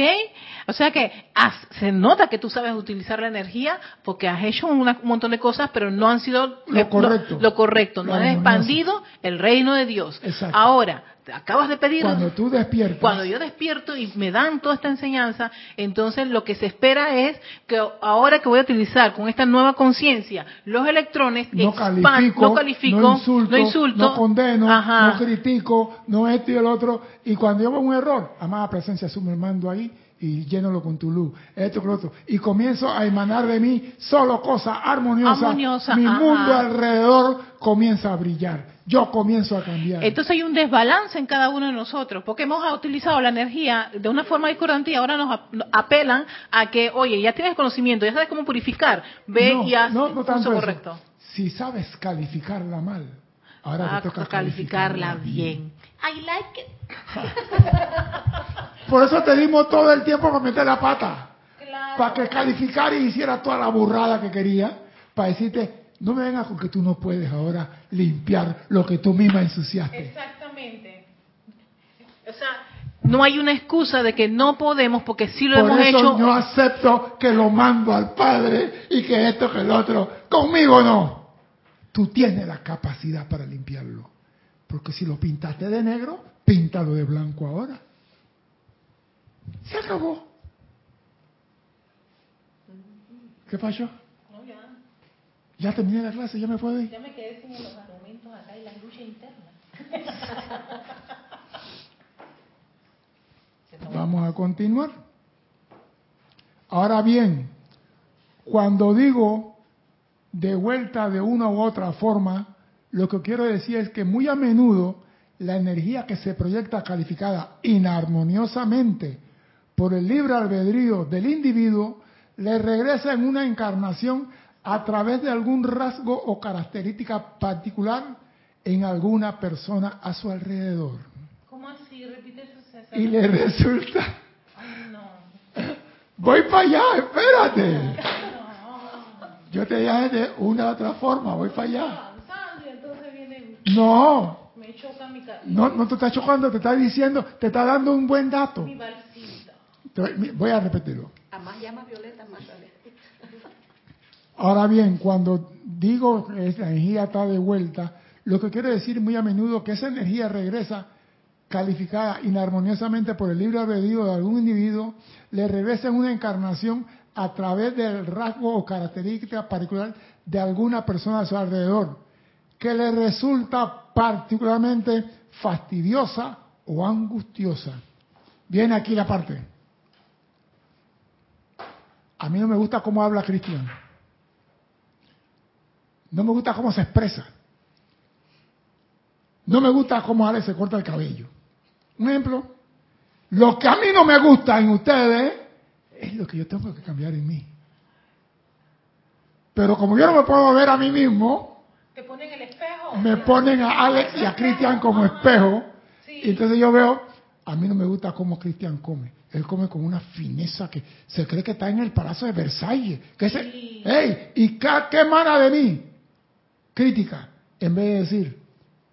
O sea que has- se nota que tú sabes utilizar la energía porque has hecho una- un montón de cosas, pero no han sido Lo correcto. Lo, correcto, no han expandido el reino de Dios. Exacto. Ahora, acabas de pedir. Cuando tú despiertas, Cuando yo despierto y me dan toda esta enseñanza, entonces lo que se espera es que ahora que voy a utilizar con esta nueva conciencia los electrones, no califico, no califico, no insulto, no, insulto, no condeno, Ajá. no critico, no esto y el otro. Y cuando yo veo un error, amada presencia, asume el mando ahí y llénalo con tu luz, esto con lo otro. Y comienzo a emanar de mí solo cosas armoniosas. Armoniosa, Mi ajá. mundo alrededor comienza a brillar. Yo comienzo a cambiar. Entonces hay un desbalance en cada uno de nosotros, porque hemos utilizado la energía de una forma discordante y ahora nos ap- nos apelan a que, oye, ya tienes conocimiento, ya sabes cómo purificar, ve no, y haz no, no el tanto uso eso. correcto. Si sabes calificarla mal, ahora Ah, te toca calificarla bien. I like it. Por eso te dimos todo el tiempo para meter la pata. Claro. para que calificara y hiciera toda la burrada que quería, para decirte, no me vengas con que tú no puedes ahora limpiar lo que tú misma ensuciaste. Exactamente. O sea, no hay una excusa de que no podemos porque sí lo Por hemos eso hecho. no acepto que lo mando al Padre y que esto, que el otro. Conmigo no. Tú tienes la capacidad para limpiarlo. Porque si lo pintaste de negro, píntalo de blanco ahora. Se acabó. ¿Qué pasó? Ya terminé la clase, ya me puedo ir. ya me quedé sin los argumentos acá y la lucha interna. Vamos a continuar. Ahora bien, cuando digo de vuelta de una u otra forma, lo que quiero decir es que muy a menudo la energía que se proyecta calificada inarmoniosamente por el libre albedrío del individuo le regresa en una encarnación a través de algún rasgo o característica particular en alguna persona a su alrededor. ¿Cómo así? Repite eso. César. Y le resulta Ay, no. Voy para allá, espérate. Yo te dije de una u otra forma, voy para allá. No, me choca mi, no, no te está chocando, te está diciendo, te está dando un buen dato. mi Voy a repetirlo. A más llama violeta, más sale. Ahora bien, cuando digo que esa energía está de vuelta, lo que quiero decir muy a menudo que esa energía regresa calificada inarmoniosamente por el libre albedrío de algún individuo, le regresa en una encarnación a través del rasgo o característica particular de alguna persona a su alrededor, que le resulta particularmente fastidiosa o angustiosa. Viene aquí la parte. A mí no me gusta cómo habla Cristian. No me gusta cómo se expresa. No me gusta cómo Ale se corta el cabello. Un ejemplo, lo que a mí no me gusta en ustedes es lo que yo tengo que cambiar en mí. Pero como yo no me puedo ver a mí mismo, Te ponen el espejo. me ponen a Alex y a Cristian como espejo. Y entonces yo veo, a mí no me gusta cómo Cristian come. Él come con una fineza que se cree que está en el Palacio de Versalles. Que se. ¡Ey! ¿Y qué, qué emana de mí? Crítica. En vez de decir,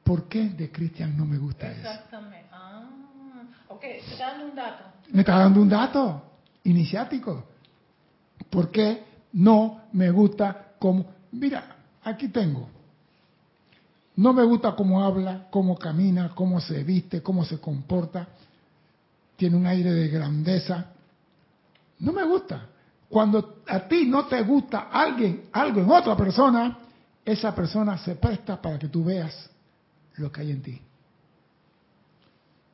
¿por qué de Cristian no me gusta eso? Exactamente. Ah, ok, te está dando un dato. Me está dando un dato iniciático. ¿Por qué no me gusta cómo... Mira, aquí tengo. No me gusta cómo habla, cómo camina, cómo se viste, cómo se comporta. Tiene un aire de grandeza. No me gusta. Cuando a ti no te gusta alguien, algo en otra persona, esa persona se presta para que tú veas lo que hay en ti.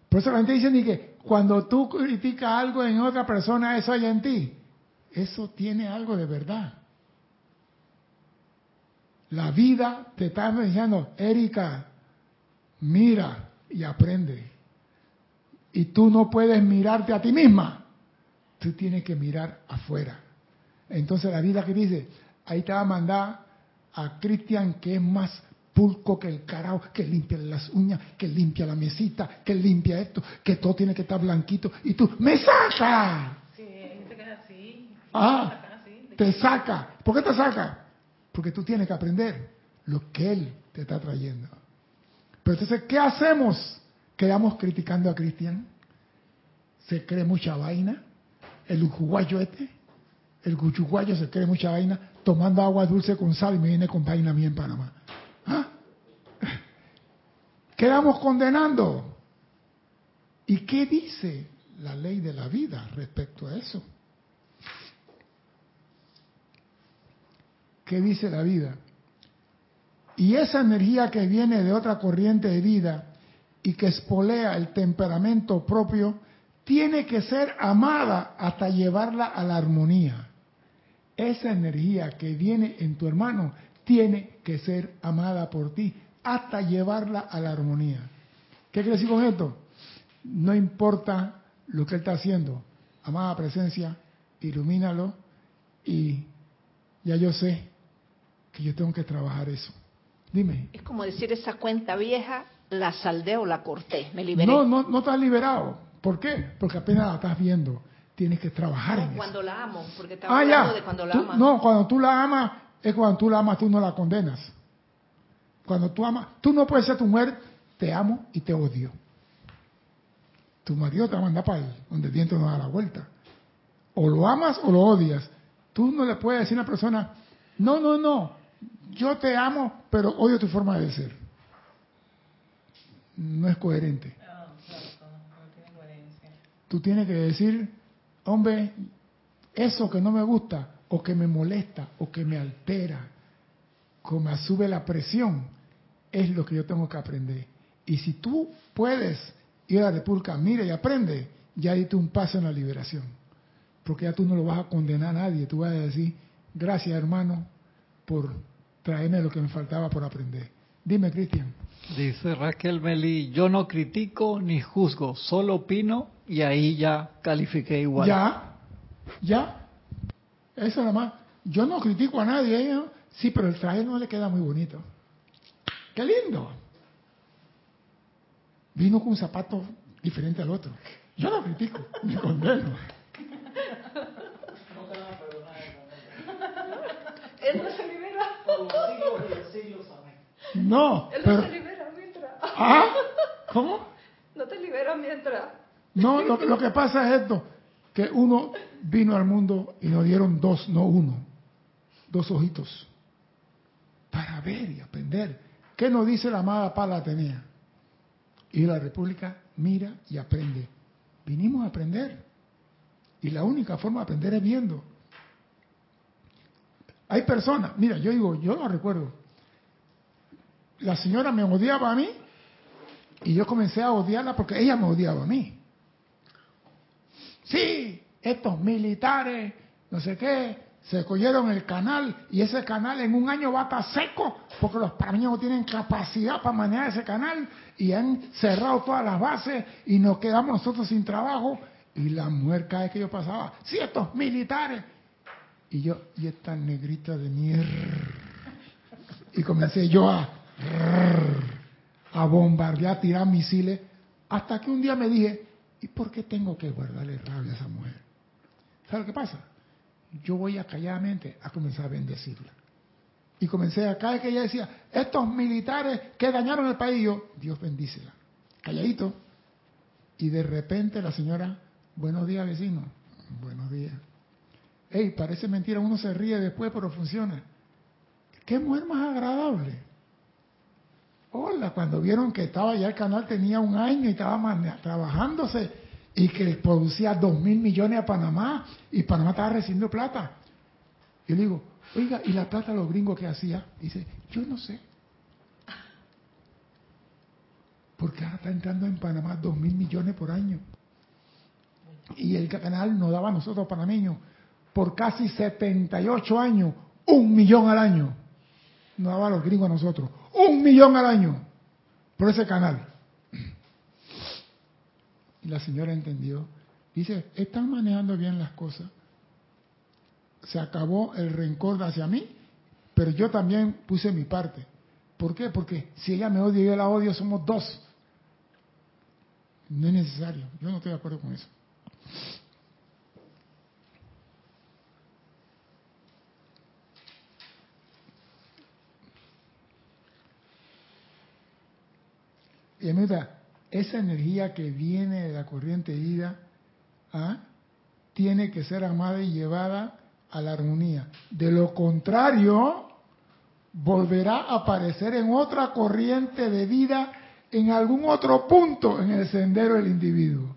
Por eso la gente dice ni que cuando tú criticas algo en otra persona, eso hay en ti. Eso tiene algo de verdad. La vida te está diciendo, Erika, mira y aprende. Y tú no puedes mirarte a ti misma. Tú tienes que mirar afuera. Entonces la vida que dice, ahí te va a mandar a Cristian que es más pulco que el carajo, que limpia las uñas, que limpia la mesita, que limpia esto, que todo tiene que estar blanquito. Y tú, ¡me saca! Sí, hay gente que es así. Ah, te saca. ¿Por qué te saca? Porque tú tienes que aprender lo que Él te está trayendo. Pero entonces, ¿qué hacemos? Quedamos criticando a Cristian. Se cree mucha vaina. El uruguayo este, el cuchuguayo se cree mucha vaina, tomando agua dulce con sal y me viene con vaina a mí en Panamá. ¿Ah? Quedamos condenando. ¿Y qué dice la ley de la vida respecto a eso? ¿Qué dice la vida? Y esa energía que viene de otra corriente de vida y que espolea el temperamento propio, tiene que ser amada hasta llevarla a la armonía. Esa energía que viene en tu hermano tiene que ser amada por ti hasta llevarla a la armonía. ¿Qué quiere decir con esto? No importa lo que él está haciendo, amada presencia, ilumínalo y ya yo sé que yo tengo que trabajar eso. Dime. Es como decir esa cuenta vieja, la saldé o la corté, me liberé. No, no, no estás liberado. ¿Por qué? Porque apenas la estás viendo. Tienes que trabajar en eso. cuando la amo, porque estaba Ah, hablando ya. de cuando la Tú- amas. no, cuando tú la amas, es cuando tú la amas, tú no la condenas. Cuando tú amas, tú no puedes ser tu mujer, te amo y te odio. Tu marido te va a mandar para el, donde el viento no da la vuelta. O lo amas o lo odias. Tú no le puedes decir a una persona, no, no, no, yo te amo, pero odio tu forma de ser. No es coherente. Ah, claro, no, no tiene coherencia. Tú tienes que decir, hombre, eso que no me gusta, o que me molesta, o que me altera, o me sube la presión, es lo que yo tengo que aprender. Y si tú puedes ir a la República, mira y aprende, ya diste un paso en la liberación. Porque ya tú no lo vas a condenar a nadie, tú vas a decir, gracias hermano por traerme lo que me faltaba por aprender. Dime, Cristian. Dice Raquel Meli, yo no critico ni juzgo, solo opino y ahí ya califiqué igual. Ya, ya. Eso nada más. Yo no critico a nadie, ¿eh? sí, pero el traje no le queda muy bonito. ¡Qué lindo! Vino con un zapato diferente al otro. Yo no critico, ni condeno. Él no se libera. No, Él no pero... se libera mientras. ¿Ah? ¿Cómo? No te libera mientras. No, lo, lo que pasa es esto, que uno vino al mundo y nos dieron dos, no uno, dos ojitos, para ver y aprender. ¿Qué nos dice la amada Pala Atenea? Y la República mira y aprende. Vinimos a aprender. Y la única forma de aprender es viendo. Hay personas, mira, yo digo, yo no recuerdo. La señora me odiaba a mí y yo comencé a odiarla porque ella me odiaba a mí. Sí, estos militares, no sé qué, se cogieron el canal y ese canal en un año va a estar seco porque los panameños no tienen capacidad para manejar ese canal y han cerrado todas las bases y nos quedamos nosotros sin trabajo. Y la mujer cada que yo pasaba, si estos militares. Y yo, y esta negrita de mierda. Y comencé yo a, a bombardear, a tirar misiles, hasta que un día me dije, ¿y por qué tengo que guardarle rabia a esa mujer? ¿Sabes lo que pasa? Yo voy a calladamente a comenzar a bendecirla. Y comencé a caer que ella decía, estos militares que dañaron el país, yo, Dios bendícela. Calladito. Y de repente la señora, buenos días vecino, buenos días. Ey, parece mentira, uno se ríe después, pero funciona. Qué mujer más agradable. Hola, cuando vieron que estaba ya el canal tenía un año y estaba trabajándose y que producía dos mil millones a Panamá y Panamá estaba recibiendo plata. Yo le digo, oiga, ¿y la plata los gringos que hacía? Dice, yo no sé. Porque ahora está entrando en Panamá dos mil millones por año. Y el canal nos daba a nosotros panameños por casi 78 años un millón al año. Nos daba a los gringos a nosotros. Un millón al año por ese canal. Y la señora entendió. Dice, están manejando bien las cosas. Se acabó el rencor hacia mí, pero yo también puse mi parte. ¿Por qué? Porque si ella me odia y yo la odio, somos dos. No es necesario. Yo no estoy de acuerdo con eso. Y mira, esa energía que viene de la corriente de vida ¿ah? tiene que ser amada y llevada a la armonía. De lo contrario, volverá a aparecer en otra corriente de vida en algún otro punto en el sendero del individuo.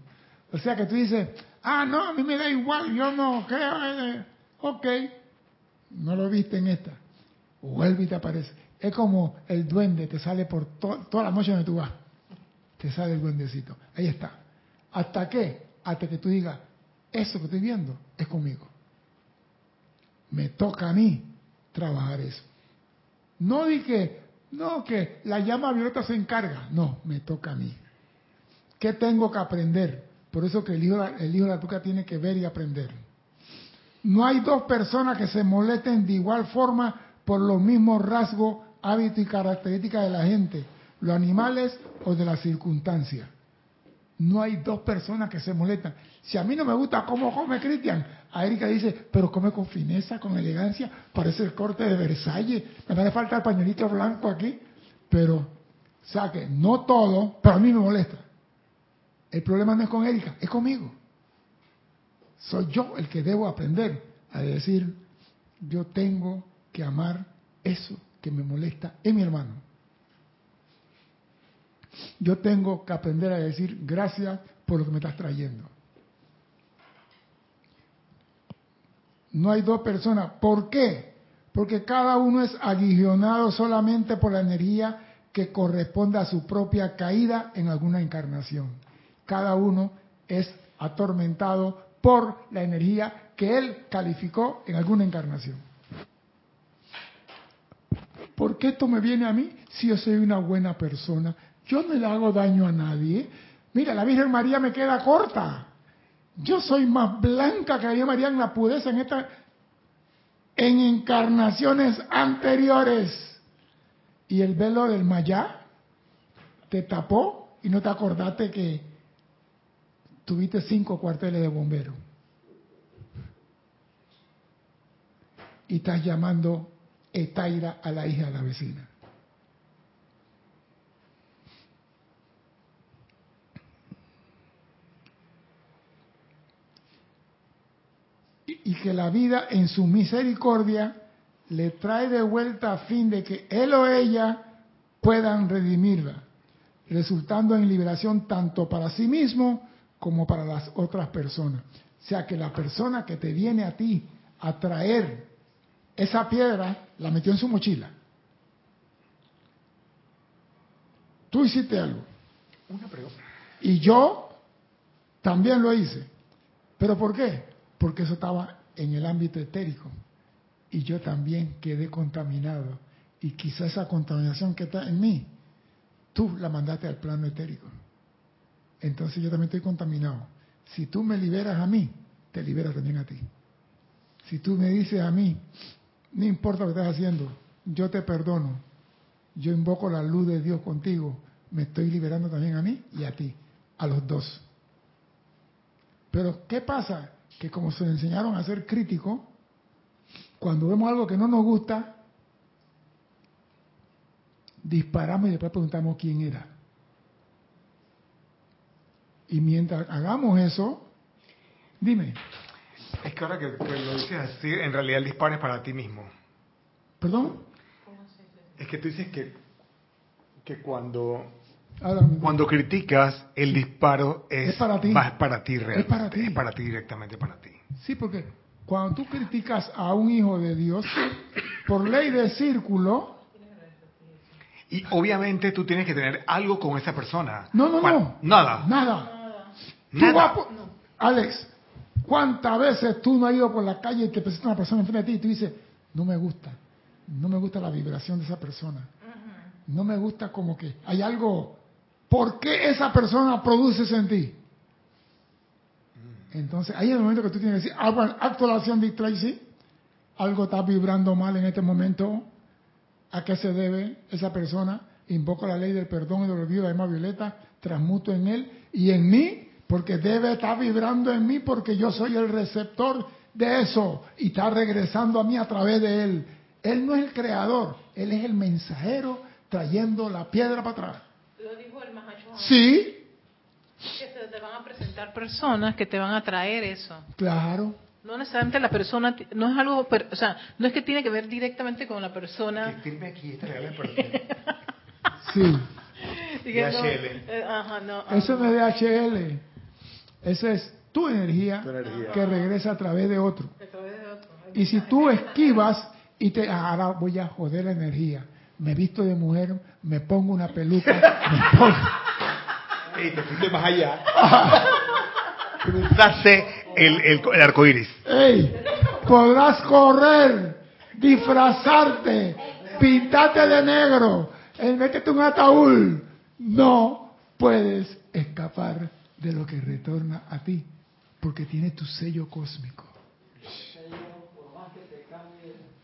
O sea que tú dices, ah, no, a mí me da igual, yo no creo. Ok, no lo viste en esta. Vuelve y te aparece. Es como el duende, te sale por toda la noche donde tú vas te sale el duendecito. Ahí está. ¿Hasta qué? Hasta que tú digas, eso que estoy viendo es conmigo. Me toca a mí trabajar eso. No dije, no, que la llama violeta se encarga. No, me toca a mí. ¿Qué tengo que aprender? Por eso que el hijo, el hijo de la tuca tiene que ver y aprender. No hay dos personas que se molesten de igual forma por los mismos rasgos, hábitos y características de la gente los animales o de las circunstancias. No hay dos personas que se molestan. Si a mí no me gusta cómo come Cristian, a Erika dice, pero come con fineza, con elegancia, parece el corte de Versalles, me hace falta el pañuelito blanco aquí, pero, o sea que no todo, pero a mí me molesta. El problema no es con Erika, es conmigo. Soy yo el que debo aprender a decir, yo tengo que amar eso que me molesta en mi hermano yo tengo que aprender a decir gracias por lo que me estás trayendo. No hay dos personas. ¿Por qué? Porque cada uno es aguillonado solamente por la energía que corresponde a su propia caída en alguna encarnación. Cada uno es atormentado por la energía que él calificó en alguna encarnación. ¿Por qué esto me viene a mí si yo soy una buena persona? Yo no le hago daño a nadie. Mira, la Virgen María me queda corta. Yo soy más blanca que la Virgen María en la pudeza en esta en encarnaciones anteriores. Y el velo del Mayá te tapó y no te acordaste que tuviste cinco cuarteles de bombero. Y estás llamando Etaira a la hija de la vecina. Y que la vida en su misericordia le trae de vuelta a fin de que él o ella puedan redimirla, resultando en liberación tanto para sí mismo como para las otras personas. O sea que la persona que te viene a ti a traer esa piedra, la metió en su mochila. Tú hiciste algo. Una pregunta. Y yo también lo hice. ¿Pero por qué? Porque eso estaba en el ámbito etérico. y yo también quedé contaminado. Y quizá esa contaminación que está en mí, tú la mandaste al plano etérico. Entonces yo también estoy contaminado. Si tú me liberas a mí, te liberas también a ti. Si tú me dices a mí, no importa lo que estás haciendo, yo te perdono. Yo invoco la luz de Dios contigo. Me estoy liberando también a mí y a ti, a los dos. Pero ¿qué pasa? Que como se enseñaron a ser críticos, cuando vemos algo que no nos gusta, disparamos y después preguntamos quién era. Y mientras hagamos eso, dime, Es que ahora que que lo dices así, en realidad el disparo es para ti mismo. perdón, Es que tú dices que, que cuando, Háblame. cuando criticas, el disparo es, Es para ti. es para ti realmente. para ti. Es para ti directamente para ti. Sí, porque cuando tú criticas a un hijo de Dios, por ley de círculo, Y obviamente tú tienes que tener algo con esa persona. no, no, no, Nada. nada. Tú Nada. vas por- Alex, ¿cuántas veces tú no has ido por la calle y te presenta una persona enfrente de ti y tú dices, no me gusta, no me gusta la vibración de esa persona, no me gusta como que hay algo, ¿por qué esa persona produce eso en ti? Entonces, ahí es el momento que tú tienes que decir, ah, acto de Tracy, algo está vibrando mal en este momento, ¿a qué se debe esa persona? Invoco la ley del perdón y del olvido de la llama violeta, transmuto en él y en mí, porque debe estar vibrando en mí, porque yo soy el receptor de eso y está regresando a mí a través de él. Él no es el creador, él es el mensajero trayendo la piedra para atrás. Lo dijo el Mahacho Han, Sí, que se te van a presentar personas que te van a traer eso. claro. No necesariamente la persona, no es algo, o sea, no es que tiene que ver directamente con la persona. Que aquí esta regla. Sí, Diga, no, DHL. eh, ajá, no, eso no es DHL. Esa es tu energía, Tu energía. que regresa a través de otro. a través de otro. Y si tú esquivas y te ah, ahora voy a joder la energía, me visto de mujer, me pongo una peluca, me pongo, Ey, te fuiste más allá. Cruzaste el, el, el arco iris. ¡Ey! podrás correr, disfrazarte, pintarte de negro, métete un ataúd. No puedes escapar de lo que retorna a ti, porque tiene tu sello cósmico.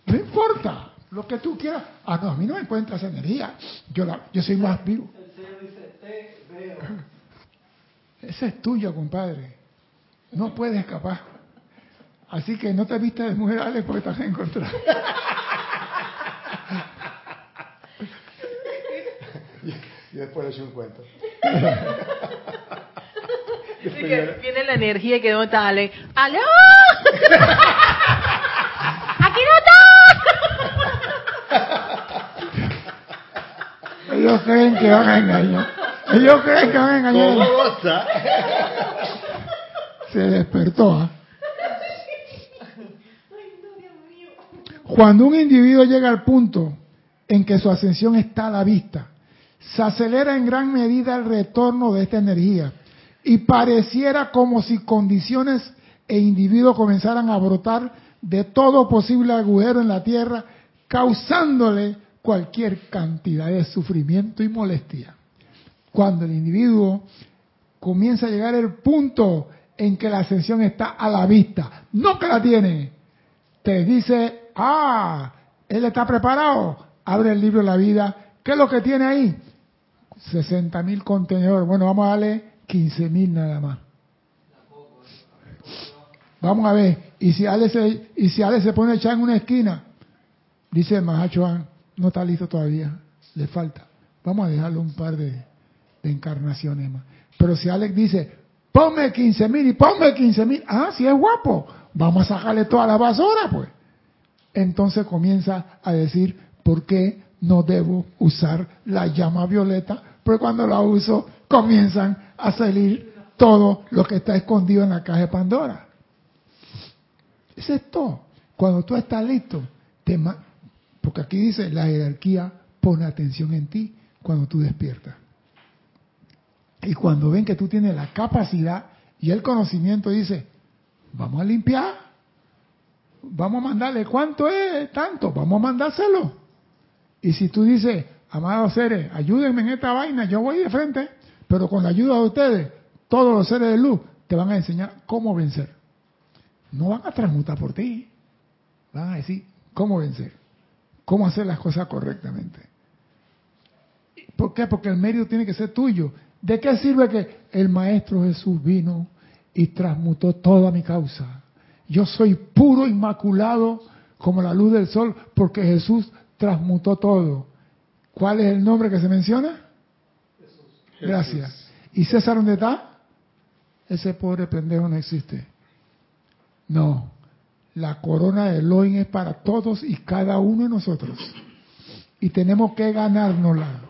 No importa lo que tú quieras. Ah, no, a mí no me encuentra esa energía. Yo, la, yo soy más vivo. Esa es tuya, compadre. No puedes escapar. Así que no te vistas de mujer, Alex, porque te vas a encontrar. Y después le eché un cuento. Así que viene la energía que no está Ale. ¡Aló! ¡Aquí no Ellos creen que van a engañar. Ellos creen que van a engañar. goza? Se despertó. ¿ah? Cuando un individuo llega al punto en que su ascensión está a la vista, se acelera en gran medida el retorno de esta energía y pareciera como si condiciones e individuos comenzaran a brotar de todo posible agujero en la tierra, causándole cualquier cantidad de sufrimiento y molestia. Cuando el individuo comienza a llegar el punto en que la ascensión está a la vista, no que la tiene, te dice, ah, él está preparado, abre el libro de la vida, ¿qué es lo que tiene ahí? 60 mil contenedores, bueno, vamos a darle 15 mil nada más. Vamos a ver, y si Ale se, y si Ale se pone a echar en una esquina, dice Mahachohan, no está listo todavía, le falta. Vamos a dejarlo un par de, de encarnaciones más. Pero si Alex dice, ponme 15 mil y ponme 15 mil, ah, si es guapo, vamos a sacarle toda la basura, pues. Entonces comienza a decir, ¿por qué no debo usar la llama violeta? Porque cuando la uso, comienzan a salir todo lo que está escondido en la caja de Pandora. Es todo. Cuando tú estás listo, te porque aquí dice, la jerarquía pone atención en ti cuando tú despiertas. Y cuando ven que tú tienes la capacidad y el conocimiento, dice, vamos a limpiar. vamos a mandarle, ¿cuánto es? Tanto, vamos a mandárselo. Y si tú dices, amados seres, ayúdenme en esta vaina, yo voy de frente, pero con la ayuda de ustedes, todos los seres de luz te van a enseñar cómo vencer. No van a transmutar por ti, van a decir cómo vencer, cómo hacer las cosas correctamente. ¿Por qué? Porque el mérito tiene que ser tuyo. ¿De qué sirve que el Maestro Jesús vino y transmutó toda mi causa? Yo soy puro, inmaculado, como la luz del sol, porque Jesús transmutó todo. ¿Cuál es el nombre que se menciona? Gracias. ¿Y César dónde está? Ese pobre pendejo no existe. No. La corona de Elohim es para todos y cada uno de nosotros. Y tenemos que ganárnosla.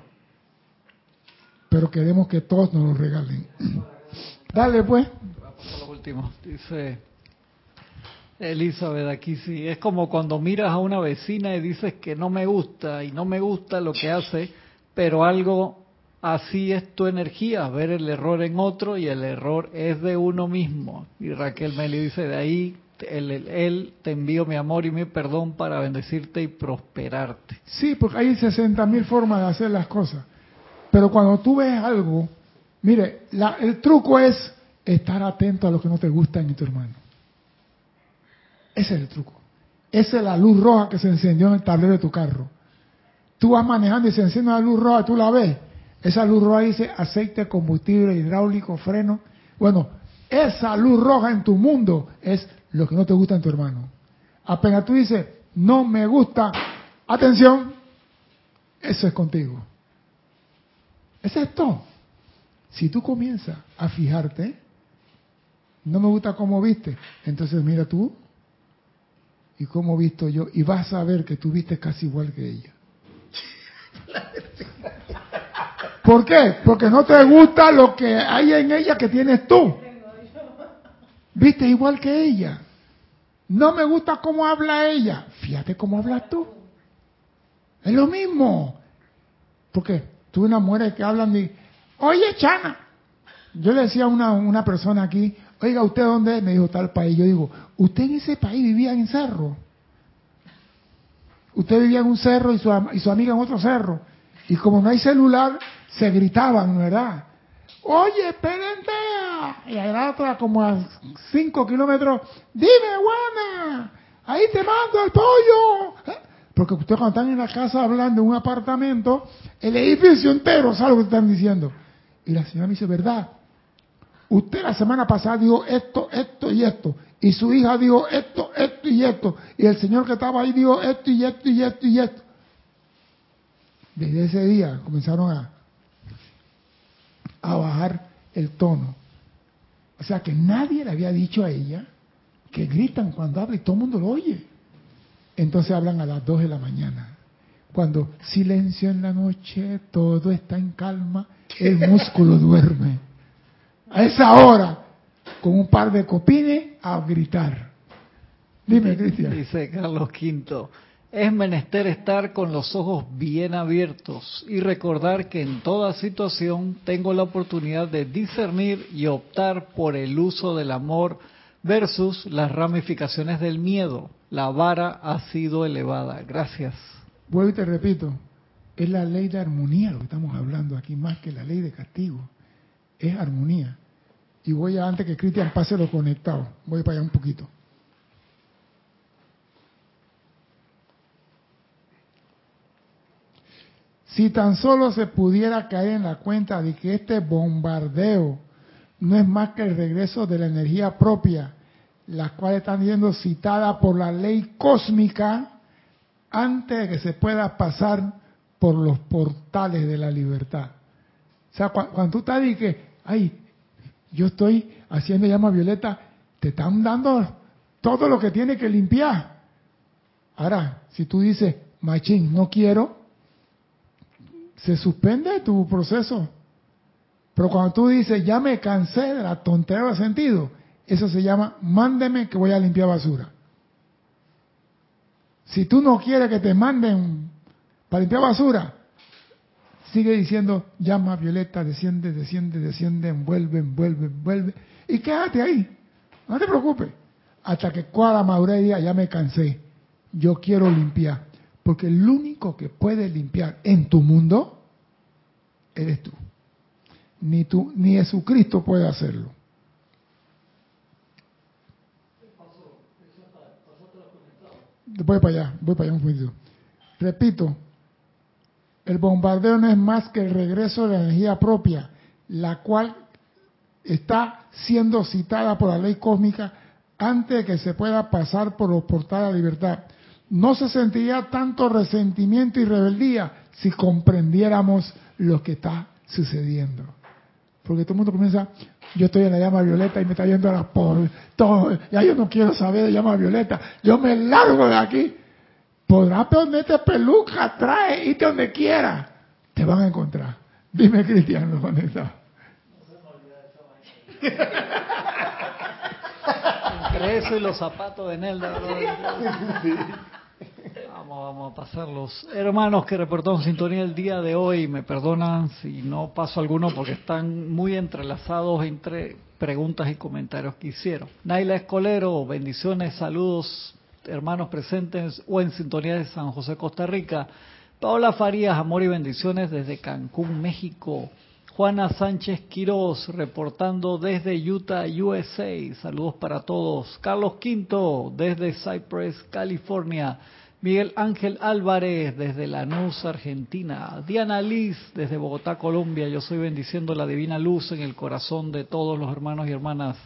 Pero queremos que todos nos lo regalen. Dale pues. Vamos a lo último. Dice Elizabeth aquí sí. Es como cuando miras a una vecina y dices que no me gusta y no me gusta lo que hace, pero algo así es tu energía, ver el error en otro y el error es de uno mismo. Y Raquel Meli dice, de ahí él, él, te envío mi amor y mi perdón para bendecirte y prosperarte. Sí, porque hay 60 mil formas de hacer las cosas. Pero cuando tú ves algo, mire, el truco es estar atento a lo que no te gusta en tu hermano. Ese es el truco. Esa es la luz roja que se encendió en el tablero de tu carro. Tú vas manejando y se enciende la luz roja, tú la ves. Esa luz roja dice aceite, combustible, hidráulico, freno. Bueno, esa luz roja en tu mundo es lo que no te gusta en tu hermano. Apenas tú dices, no me gusta, atención, eso es contigo. Es esto. Si tú comienzas a fijarte, no me gusta cómo viste, entonces mira tú y cómo visto yo, y vas a ver que tú viste casi igual que ella. ¿Por qué? Porque no te gusta lo que hay en ella que tienes tú. Viste igual que ella. No me gusta cómo habla ella. Fíjate cómo hablas tú. Es lo mismo. Porque tú una mujer que hablan de, oye Chana. Yo le decía a una, una persona aquí, oiga, ¿usted dónde es? Me dijo tal país. Yo digo, ¿usted en ese país vivía en cerro? Usted vivía en un cerro y su, y su amiga en otro cerro. Y como no hay celular, se gritaban, ¿verdad? Oye, espérate. Y allá otra como a cinco kilómetros, dime, Juana, ahí te mando el pollo. ¿Eh? Porque ustedes cuando están en la casa hablando en un apartamento, el edificio entero sabe lo que están diciendo. Y la señora me dice, ¿verdad? Usted la semana pasada dijo esto, esto y esto. Y su hija dijo esto, esto y esto. Y el señor que estaba ahí dijo esto y esto y esto y esto. Desde ese día comenzaron a, a bajar el tono. O sea que nadie le había dicho a ella que gritan cuando habla y todo el mundo lo oye. Entonces hablan a las dos de la mañana. Cuando silencio en la noche, todo está en calma, el músculo duerme. A esa hora, con un par de copines, a gritar. Dime, Cristian. Dice Carlos V, es menester estar con los ojos bien abiertos y recordar que en toda situación tengo la oportunidad de discernir y optar por el uso del amor versus las ramificaciones del miedo. La vara ha sido elevada. Gracias. Vuelvo y te repito, es la ley de armonía lo que estamos hablando aquí, más que la ley de castigo. Es armonía. Y voy a, antes que Cristian pase lo conectado, voy para allá un poquito. Si tan solo se pudiera caer en la cuenta de que este bombardeo no es más que el regreso de la energía propia, la cual están siendo citada por la ley cósmica antes de que se pueda pasar por los portales de la libertad. O sea, cuando, tú estás y que, ay, yo estoy haciendo llama violeta, te están dando todo lo que tiene que limpiar. Ahora, si tú dices, machín, no quiero, se suspende tu proceso. Pero cuando tú dices, ya me cansé de la tontería de sentido, eso se llama, mándeme que voy a limpiar basura. Si tú no quieres que te manden para limpiar basura, sigue diciendo, llama Violeta, desciende, desciende, desciende, envuelve, envuelve, envuelve, y quédate ahí. No te preocupes. hasta que cuadra madurez ya me cansé, yo quiero limpiar. Porque el único que puede limpiar en tu mundo eres tú. Ni tú, ni Jesucristo puede hacerlo. Voy para allá, voy para allá un poquito. Repito, el bombardeo no es más que el regreso de la energía propia, la cual está siendo citada por la ley cósmica antes de que se pueda pasar por los portales de libertad. No se sentiría tanto resentimiento y rebeldía si comprendiéramos lo que está sucediendo. Porque todo el mundo comienza, yo estoy en la llama violeta y me está yendo a la por todo, ya yo no quiero saber de llama violeta, yo me largo de aquí. Podrás ponerte peluca, trae, irte donde quiera. Te van a encontrar. Dime, Cristiano, ¿dónde está? Entre eso y los zapatos de Nelda. Vamos, a pasarlos. Hermanos que reportaron sintonía el día de hoy, me perdonan si no paso alguno porque están muy entrelazados entre preguntas y comentarios que hicieron. Naila Escolero, bendiciones, saludos, hermanos presentes o en sintonía de San José, Costa Rica. Paola Farías, amor y bendiciones desde Cancún, México. Juana Sánchez Quiroz, reportando desde Utah, USA. Saludos para todos. Carlos Quinto, desde Cypress, California. Miguel Ángel Álvarez, desde Lanús, Argentina. Diana Liz, desde Bogotá, Colombia. Yo soy bendiciendo la divina luz en el corazón de todos los hermanos y hermanas.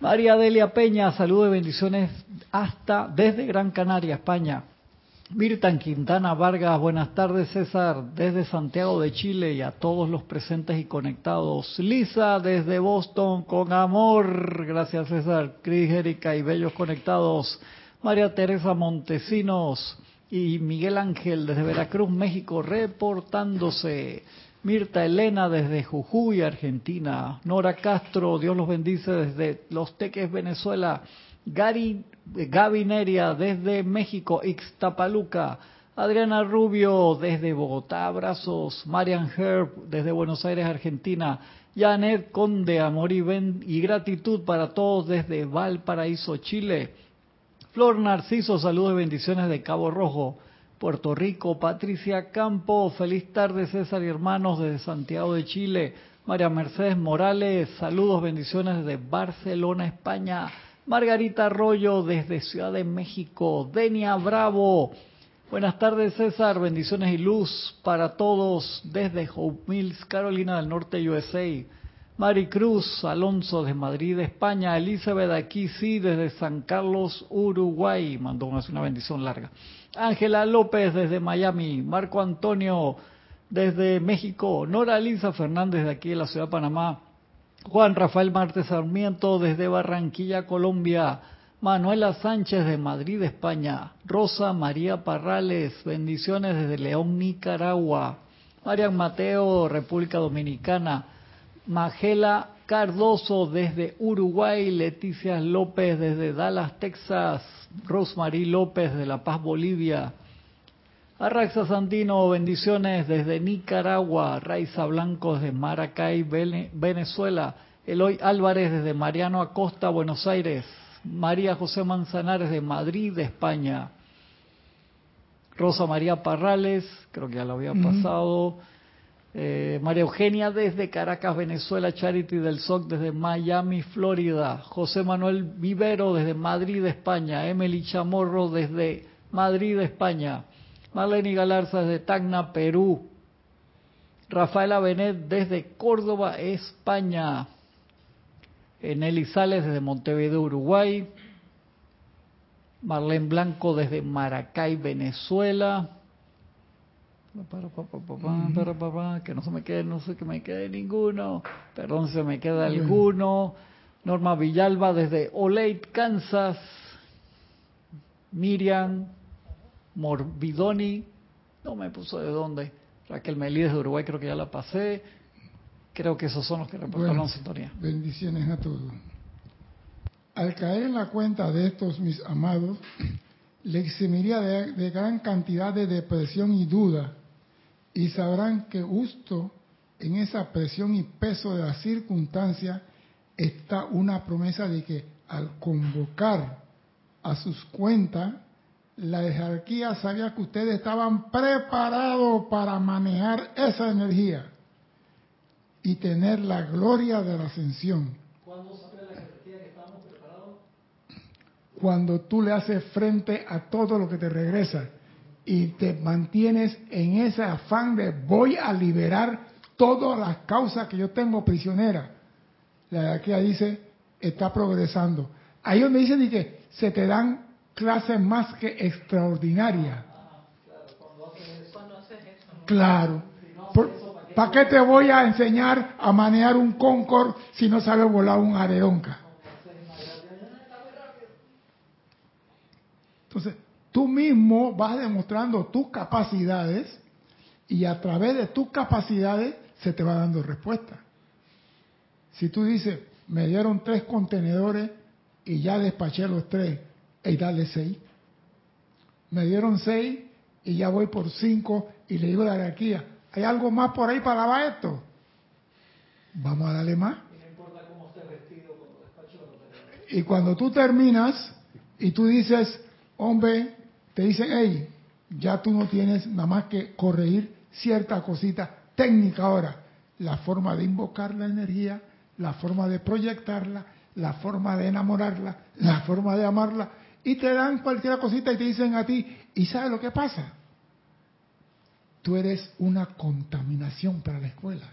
María Delia Peña, saludos y bendiciones hasta desde Gran Canaria, España. Mirtan Quintana Vargas, buenas tardes César, desde Santiago de Chile y a todos los presentes y conectados. Lisa, desde Boston, con amor, gracias César, Cris, Erika y bellos conectados. María Teresa Montesinos y Miguel Ángel desde Veracruz, México, reportándose. Mirta Elena desde Jujuy, Argentina. Nora Castro, Dios los bendice desde Los Teques, Venezuela. Gary, Gaby Neria desde México, Ixtapaluca. Adriana Rubio desde Bogotá, abrazos. Marian Herb desde Buenos Aires, Argentina. Janet Conde, amor y, ben, y gratitud para todos desde Valparaíso, Chile. Flor Narciso, saludos y bendiciones de Cabo Rojo. Puerto Rico, Patricia Campo, feliz tarde César y hermanos desde Santiago de Chile, María Mercedes Morales, saludos, bendiciones desde Barcelona, España, Margarita Arroyo desde Ciudad de México, Denia Bravo, buenas tardes César, bendiciones y luz para todos desde Hope Mills, Carolina del Norte, USA. Mari Cruz Alonso de Madrid, España. Elizabeth aquí sí desde San Carlos, Uruguay. Mandó una bendición larga. Ángela López desde Miami. Marco Antonio desde México. Nora Lisa Fernández de aquí de la ciudad de Panamá. Juan Rafael Martes Sarmiento desde Barranquilla, Colombia. Manuela Sánchez de Madrid, España. Rosa María Parrales, bendiciones desde León, Nicaragua. Marian Mateo, República Dominicana. Magela Cardoso desde Uruguay, Leticia López desde Dallas, Texas, Rosemary López de La Paz, Bolivia, Arraxa Santino, bendiciones desde Nicaragua, Raiza Blanco desde Maracay, Venezuela, Eloy Álvarez desde Mariano Acosta, Buenos Aires, María José Manzanares de Madrid, España, Rosa María Parrales, creo que ya lo había pasado, eh, María Eugenia desde Caracas, Venezuela, Charity del SOC desde Miami, Florida, José Manuel Vivero desde Madrid, España, Emily Chamorro desde Madrid, España, Marlene Galarza desde Tacna, Perú, Rafaela Benet desde Córdoba, España, Nelly Sales desde Montevideo, Uruguay, Marlene Blanco desde Maracay, Venezuela, que no se me quede, no sé que me quede ninguno, perdón si se me queda alguno. Norma Villalba desde Olate, Kansas. Miriam Morbidoni, no me puso de dónde. Raquel Melí de Uruguay, creo que ya la pasé. Creo que esos son los que reportaron bueno, sintonía. Bendiciones a todos. Al caer en la cuenta de estos, mis amados, le eximiría de, de gran cantidad de depresión y duda y sabrán que justo en esa presión y peso de las circunstancias está una promesa de que al convocar a sus cuentas, la jerarquía sabía que ustedes estaban preparados para manejar esa energía y tener la gloria de la ascensión. ¿Cuándo sabe la jerarquía que estamos preparados? Cuando tú le haces frente a todo lo que te regresa y te mantienes en ese afán de voy a liberar todas las causas que yo tengo prisionera. La jerarquía dice, está progresando. Ahí donde dicen y que se te dan clases más que extraordinarias. Claro. ¿Para qué te voy a enseñar a manejar un Concord si no sabes volar un Areonca? Entonces, tú mismo vas demostrando tus capacidades y a través de tus capacidades se te va dando respuesta. Si tú dices, me dieron tres contenedores y ya despaché los tres, y dale seis. Me dieron seis y ya voy por cinco y le digo a la jerarquía, ¿hay algo más por ahí para lavar esto? Vamos a darle más. Y no importa cómo estés vestido cuando despacho lo tenemos. Y cuando tú terminas y tú dices, hombre, te dicen, hey, ya tú no tienes nada más que corregir cierta cosita técnica ahora. La forma de invocar la energía, la forma de proyectarla, la forma de enamorarla, la forma de amarla. Y te dan cualquier cosita y te dicen a ti, ¿y sabes lo que pasa? Tú eres una contaminación para la escuela.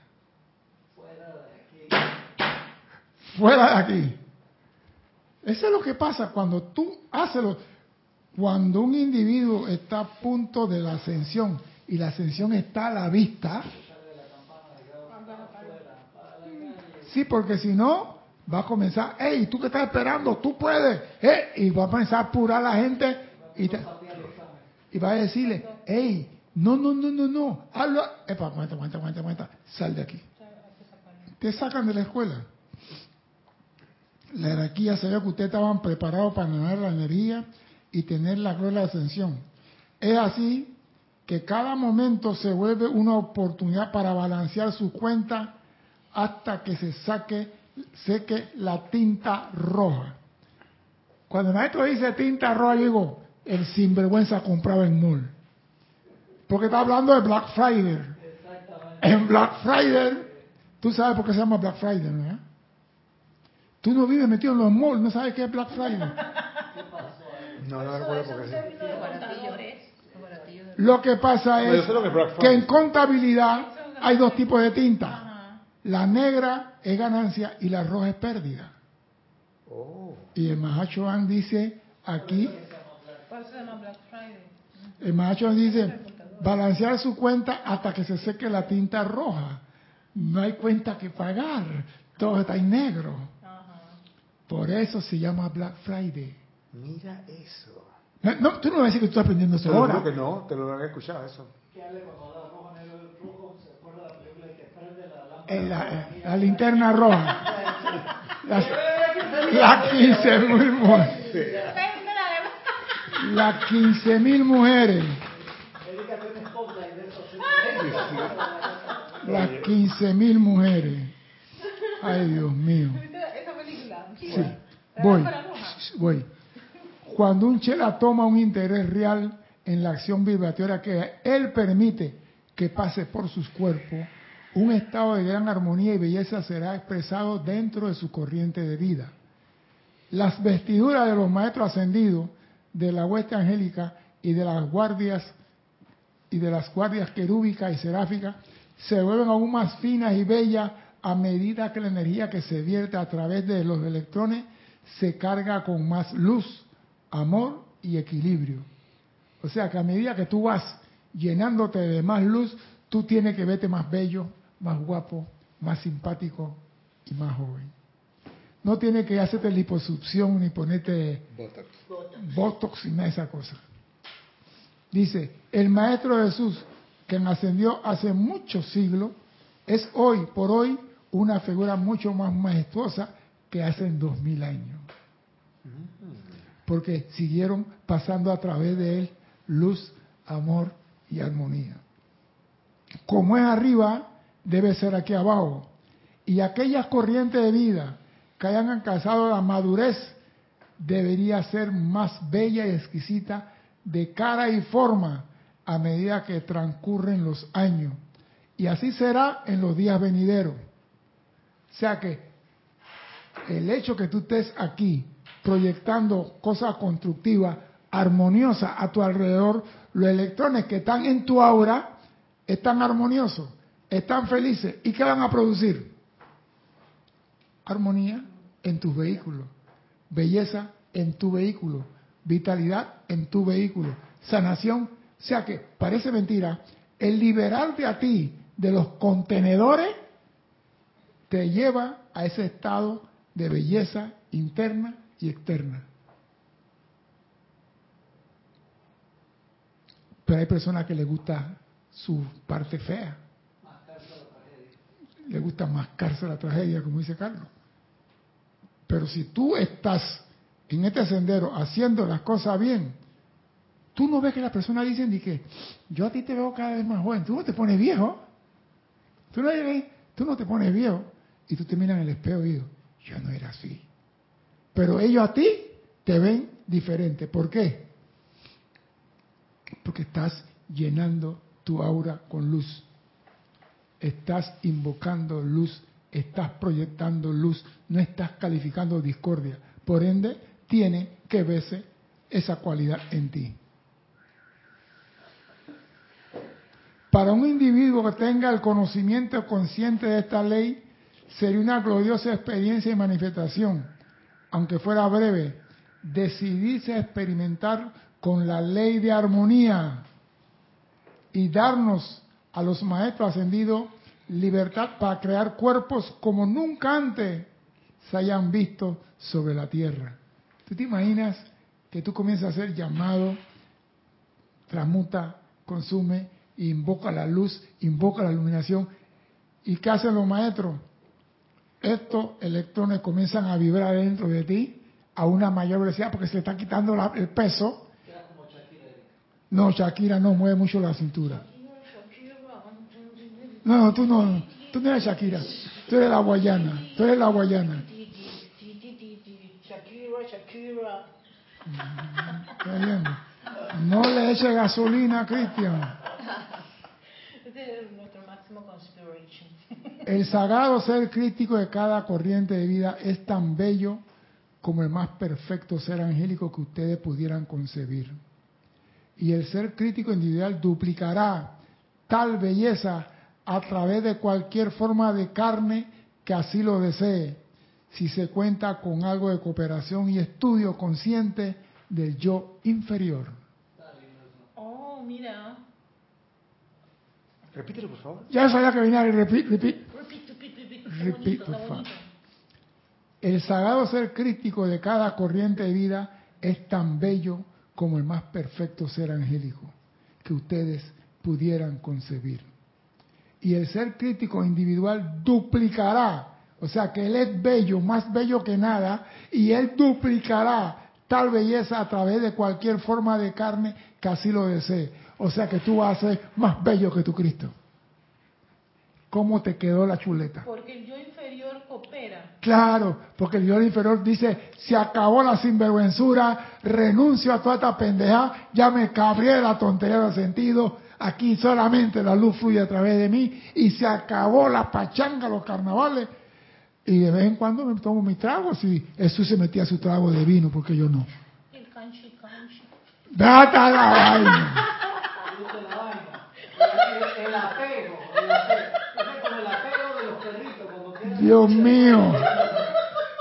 Fuera de aquí. Eso es lo que pasa cuando tú haces lo, cuando un individuo está a punto de la ascensión y la ascensión está a la vista. Sí, porque si no, va a comenzar, hey, tú que estás esperando, tú puedes, eh, y va a comenzar a apurar a la gente y, te- y va a decirle, hey, no, no, no, no, no, habla, epa, aguanta, sal de aquí. Te sacan de la escuela. La jerarquía sabía que ustedes estaban preparados para ganar la energía y tener la gloria de la ascensión. Es así que cada momento se vuelve una oportunidad para balancear su cuenta hasta que se saque, seque la tinta roja. Cuando el maestro dice tinta roja, yo digo, el sinvergüenza compraba en mall. Porque está hablando de Black Friday. En Black Friday, tú sabes por qué se llama Black Friday, ¿no? Tú no vives metido en los malls, no sabes qué es Black Friday. No, recuerdo por qué. sí. Lo que pasa es que en contabilidad hay dos tipos de tinta. La negra es ganancia y la roja es pérdida. Oh. Y el Mahachohan dice aquí, el Mahachohan dice, balancear su cuenta hasta que se seque la tinta roja. No hay cuenta que pagar, todo está en negro. Por eso se llama Black Friday. Mira eso. No, no, tú no vas a decir que tú estás aprendiendo eso ahora. que no, te lo había escuchado eso. ¿Qué hable cuando habla rojo, negro, rojo? ¿Se acuerda de la película que prende la lámpara? En la, la linterna roja. Las, las 15 mil mujeres. Las 15 mil mujeres. Las 15 mil mujeres. Ay, Dios mío. Esa película. Sí, voy, voy. Cuando un chela toma un interés real en la acción vibratoria que él permite que pase por sus cuerpos, un estado de gran armonía y belleza será expresado dentro de su corriente de vida. Las vestiduras de los maestros ascendidos, de la hueste angélica y de las guardias y de las guardias querúbicas y seráficas se vuelven aún más finas y bellas a medida que la energía que se vierte a través de los electrones se carga con más luz, amor y equilibrio. O sea que a medida que tú vas llenándote de más luz, tú tienes que verte más bello, más guapo, más simpático y más joven. No tienes que hacerte liposucción ni ponerte botox y nada de esa cosa. Dice, el Maestro Jesús, que ascendió hace muchos siglos, es hoy, por hoy, una figura mucho más majestuosa que hace dos mil años. Porque siguieron pasando a través de él luz, amor y armonía. Como es arriba, debe ser aquí abajo. Y aquellas corrientes de vida que hayan alcanzado la madurez debería ser más bella y exquisita de cara y forma a medida que transcurren los años. Y así será en los días venideros. O sea que el hecho que tú estés aquí proyectando cosas constructivas, armoniosas a tu alrededor, los electrones que están en tu aura están armoniosos, están felices. ¿Y qué van a producir? Armonía en tus vehículos, belleza en tu vehículo, vitalidad en tu vehículo, sanación. O sea que parece mentira, el liberarte a ti de los contenedores te lleva a ese estado de belleza interna y externa. Pero hay personas que les gusta su parte fea. Le gusta mascarse la tragedia, como dice Carlos. Pero si tú estás en este sendero haciendo las cosas bien, tú no ves que las personas dicen de que yo a ti te veo cada vez más joven, tú no te pones viejo. Tú no, tú no te pones viejo y tú te miras en el espejo y digo, yo no era así. Pero ellos a ti te ven diferente. ¿Por qué? Porque estás llenando tu aura con luz. Estás invocando luz, estás proyectando luz, no estás calificando discordia. Por ende, tiene que verse esa cualidad en ti. Para un individuo que tenga el conocimiento consciente de esta ley, sería una gloriosa experiencia y manifestación, aunque fuera breve, decidirse a experimentar con la ley de armonía y darnos a los maestros ascendidos libertad para crear cuerpos como nunca antes se hayan visto sobre la tierra. ¿Tú te imaginas que tú comienzas a hacer llamado, transmuta, consume, invoca la luz, invoca la iluminación? ¿Y qué hacen los maestros? Estos electrones comienzan a vibrar dentro de ti a una mayor velocidad porque se le está quitando el peso. No, Shakira no mueve mucho la cintura. No, no, tú no, tú no eres Shakira. Tú eres la guayana. Tú eres la guayana. No le eche gasolina, Cristian. El sagrado ser crítico de cada corriente de vida es tan bello como el más perfecto ser angélico que ustedes pudieran concebir. Y el ser crítico individual duplicará tal belleza a través de cualquier forma de carne que así lo desee, si se cuenta con algo de cooperación y estudio consciente del yo inferior. Oh, mira. Repítelo, por favor. Ya sabía que venía el repeat, repeat. Repito. El sagrado ser crítico de cada corriente de vida es tan bello como el más perfecto ser angélico que ustedes pudieran concebir. Y el ser crítico individual duplicará, o sea que él es bello, más bello que nada, y él duplicará tal belleza a través de cualquier forma de carne que así lo desee. O sea que tú vas a ser más bello que tu Cristo. ¿Cómo te quedó la chuleta? Porque el yo inferior coopera. Claro, porque el yo inferior dice, se acabó la sinvergüenzura, renuncio a toda esta pendeja, ya me cabré de la tontería del sentido, aquí solamente la luz fluye a través de mí y se acabó la pachanga, los carnavales. Y de vez en cuando me tomo mi trago, si Jesús se metía su trago de vino, porque yo no. El canchi canchi. Date a la vaina. Gusta la vaina. El, el el apego. Es como el apego de los perritos cuando quieren Dios mío,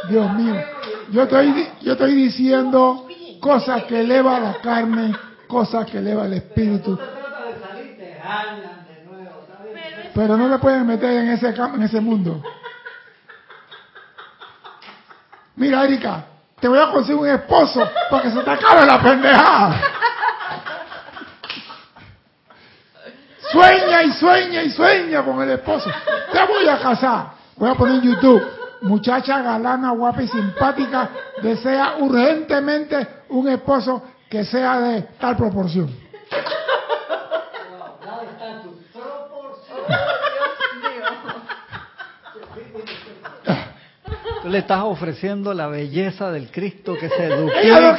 Dios mío. Yo estoy, yo estoy diciendo cosas que eleva la carne, cosas que eleva el espíritu. Pero no me pueden meter en ese en ese mundo. Mira, Erika, te voy a conseguir un esposo para que se te acabe la pendejada. Sueña y sueña y sueña con el esposo. Te voy a casar. Voy a poner en YouTube. Muchacha galana, guapa y simpática, desea urgentemente un esposo que sea de tal proporción. Da estatus, proporción. Dios mío. Tú le estás ofreciendo la belleza del Cristo que se Ella no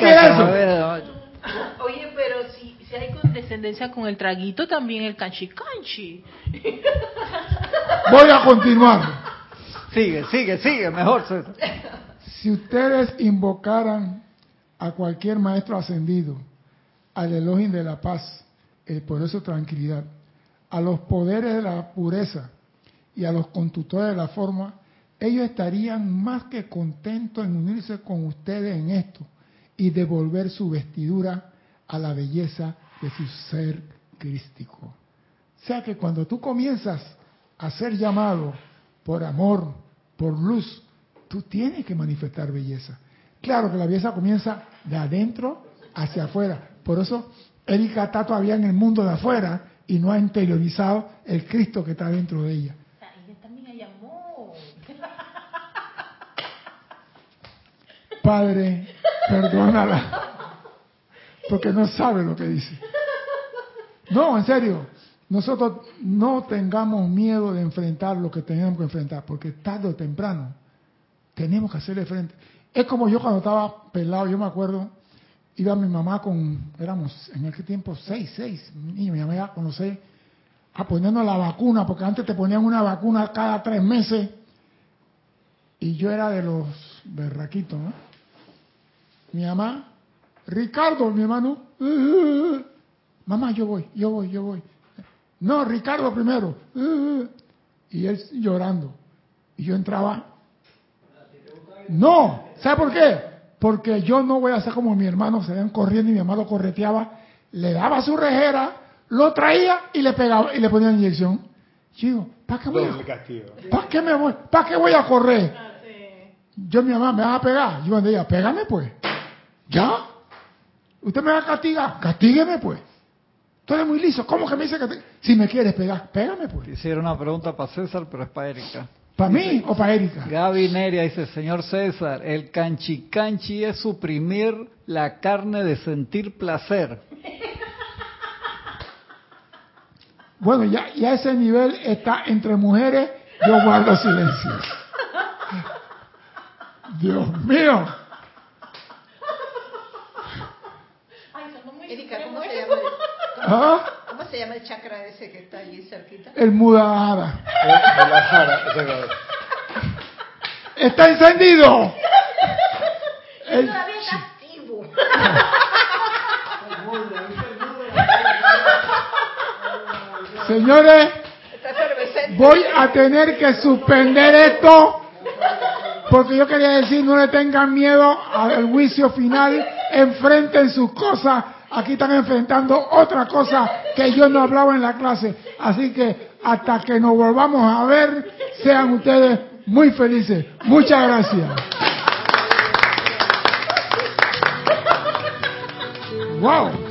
Oye, pero si, si hay condescendencia con el traguito, también el canchi canchi. Voy a continuar. Sigue, sigue, sigue, mejor. Si ustedes invocaran a cualquier maestro ascendido, al Elohim de la paz, el poderoso tranquilidad, a los poderes de la pureza y a los conductores de la forma, ellos estarían más que contentos en unirse con ustedes en esto y devolver su vestidura a la belleza de su ser crístico. O sea que cuando tú comienzas a ser llamado por amor, por luz, tú tienes que manifestar belleza. Claro que la belleza comienza de adentro hacia afuera. Por eso Erika está todavía en el mundo de afuera y no ha interiorizado el Cristo que está dentro de ella. Ella también hay amor. Padre, perdónala, porque no sabe lo que dice. No, en serio, nosotros no tengamos miedo de enfrentar lo que tenemos que enfrentar, porque tarde o temprano tenemos que hacerle frente. Es como yo cuando estaba pelado, yo me acuerdo, iba mi mamá con, éramos en aquel tiempo seis, seis niños, mi mamá iba con a ponernos la vacuna, porque antes te ponían una vacuna cada tres meses, y yo era de los berraquitos, ¿no? Mi mamá, Ricardo, mi hermano, "Eh, mamá, yo voy, yo voy, yo voy. No, Ricardo primero. "Eh", y él llorando. Y yo entraba. No, ¿sabe por qué? Porque yo no voy a hacer como mi hermano, se ven corriendo y mi lo correteaba, le daba su rejera, lo traía y le pegaba y le ponía inyección. Yo digo, ¿para qué voy a. ¿Para qué me voy? ¿Para qué voy a correr? Yo mi mamá me va a pegar. Yo cuando ella, pégame pues. ¿Ya? ¿Usted me va a castigar? Castígueme pues. Tú eres muy liso. ¿Cómo que me dice que si me quieres pegar? Pégame pues. Quisiera una pregunta para César, pero es para Erika. ¿Para mí o para Erika? Gaby Neria dice, señor César, el canchi canchi es suprimir la carne de sentir placer. Bueno, ya, ya ese nivel está entre mujeres. Yo guardo silencio. Dios mío. Erika, ¿cómo se llama? el- ¿Ah? ¿Cómo se llama el chakra ese que está allí cerquita? El Mudahara. Relajada, ¡Está encendido! El- Todavía está activo. señores, voy a tener que suspender esto porque yo quería decir no le tengan miedo al juicio final enfrenten sus cosas aquí están enfrentando otra cosa que yo no hablaba en la clase. Así que hasta que nos volvamos a ver sean ustedes muy felices. Muchas gracias. Wow